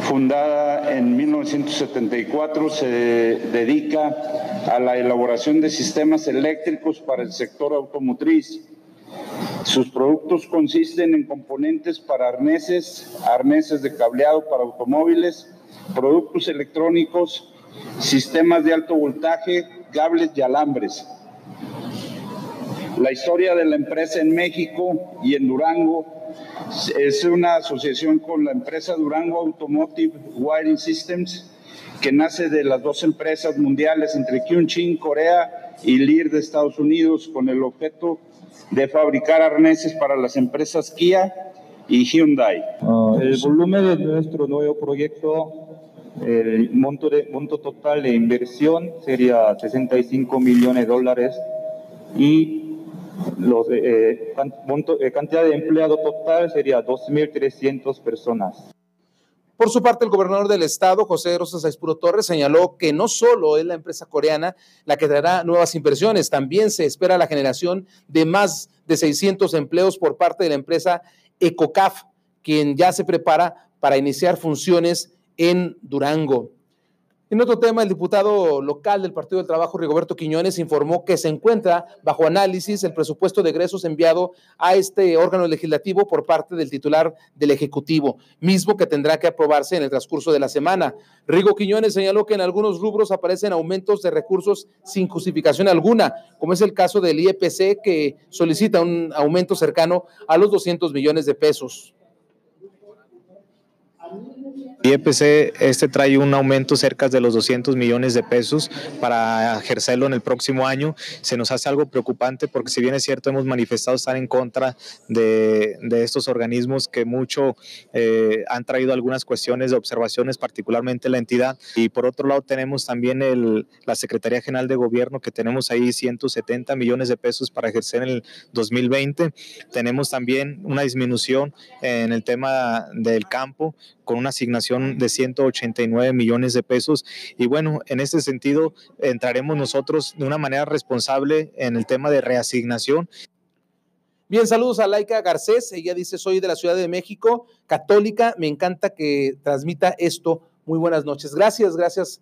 fundada en 1974, se dedica a la elaboración de sistemas eléctricos para el sector automotriz. Sus productos consisten en componentes para arneses, arneses de cableado para automóviles, productos electrónicos, sistemas de alto voltaje, cables y alambres. La historia de la empresa en México y en Durango es una asociación con la empresa Durango Automotive Wiring Systems, que nace de las dos empresas mundiales entre Kyunchin, Corea, y Lear de Estados Unidos, con el objeto de fabricar arneses para las empresas Kia y Hyundai. Uh, el volumen de nuestro nuevo proyecto, el monto, de, monto total de inversión sería 65 millones de dólares y los, eh, monto, eh, cantidad de empleado total sería 2.300 personas. Por su parte, el gobernador del estado, José Rosas Aispuro Torres, señaló que no solo es la empresa coreana la que traerá nuevas inversiones, también se espera la generación de más de 600 empleos por parte de la empresa Ecocaf, quien ya se prepara para iniciar funciones en Durango. En otro tema, el diputado local del Partido del Trabajo, Rigoberto Quiñones, informó que se encuentra bajo análisis el presupuesto de egresos enviado a este órgano legislativo por parte del titular del Ejecutivo, mismo que tendrá que aprobarse en el transcurso de la semana. Rigo Quiñones señaló que en algunos rubros aparecen aumentos de recursos sin justificación alguna, como es el caso del IEPC, que solicita un aumento cercano a los 200 millones de pesos. IEPC este trae un aumento cerca de los 200 millones de pesos para ejercerlo en el próximo año. Se nos hace algo preocupante porque si bien es cierto hemos manifestado estar en contra de, de estos organismos que mucho eh, han traído algunas cuestiones de observaciones, particularmente la entidad. Y por otro lado tenemos también el, la Secretaría General de Gobierno que tenemos ahí 170 millones de pesos para ejercer en el 2020. Tenemos también una disminución en el tema del campo con una asignación de 189 millones de pesos. Y bueno, en este sentido, entraremos nosotros de una manera responsable en el tema de reasignación. Bien, saludos a Laika Garcés. Ella dice, soy de la Ciudad de México, católica. Me encanta que transmita esto. Muy buenas noches. Gracias, gracias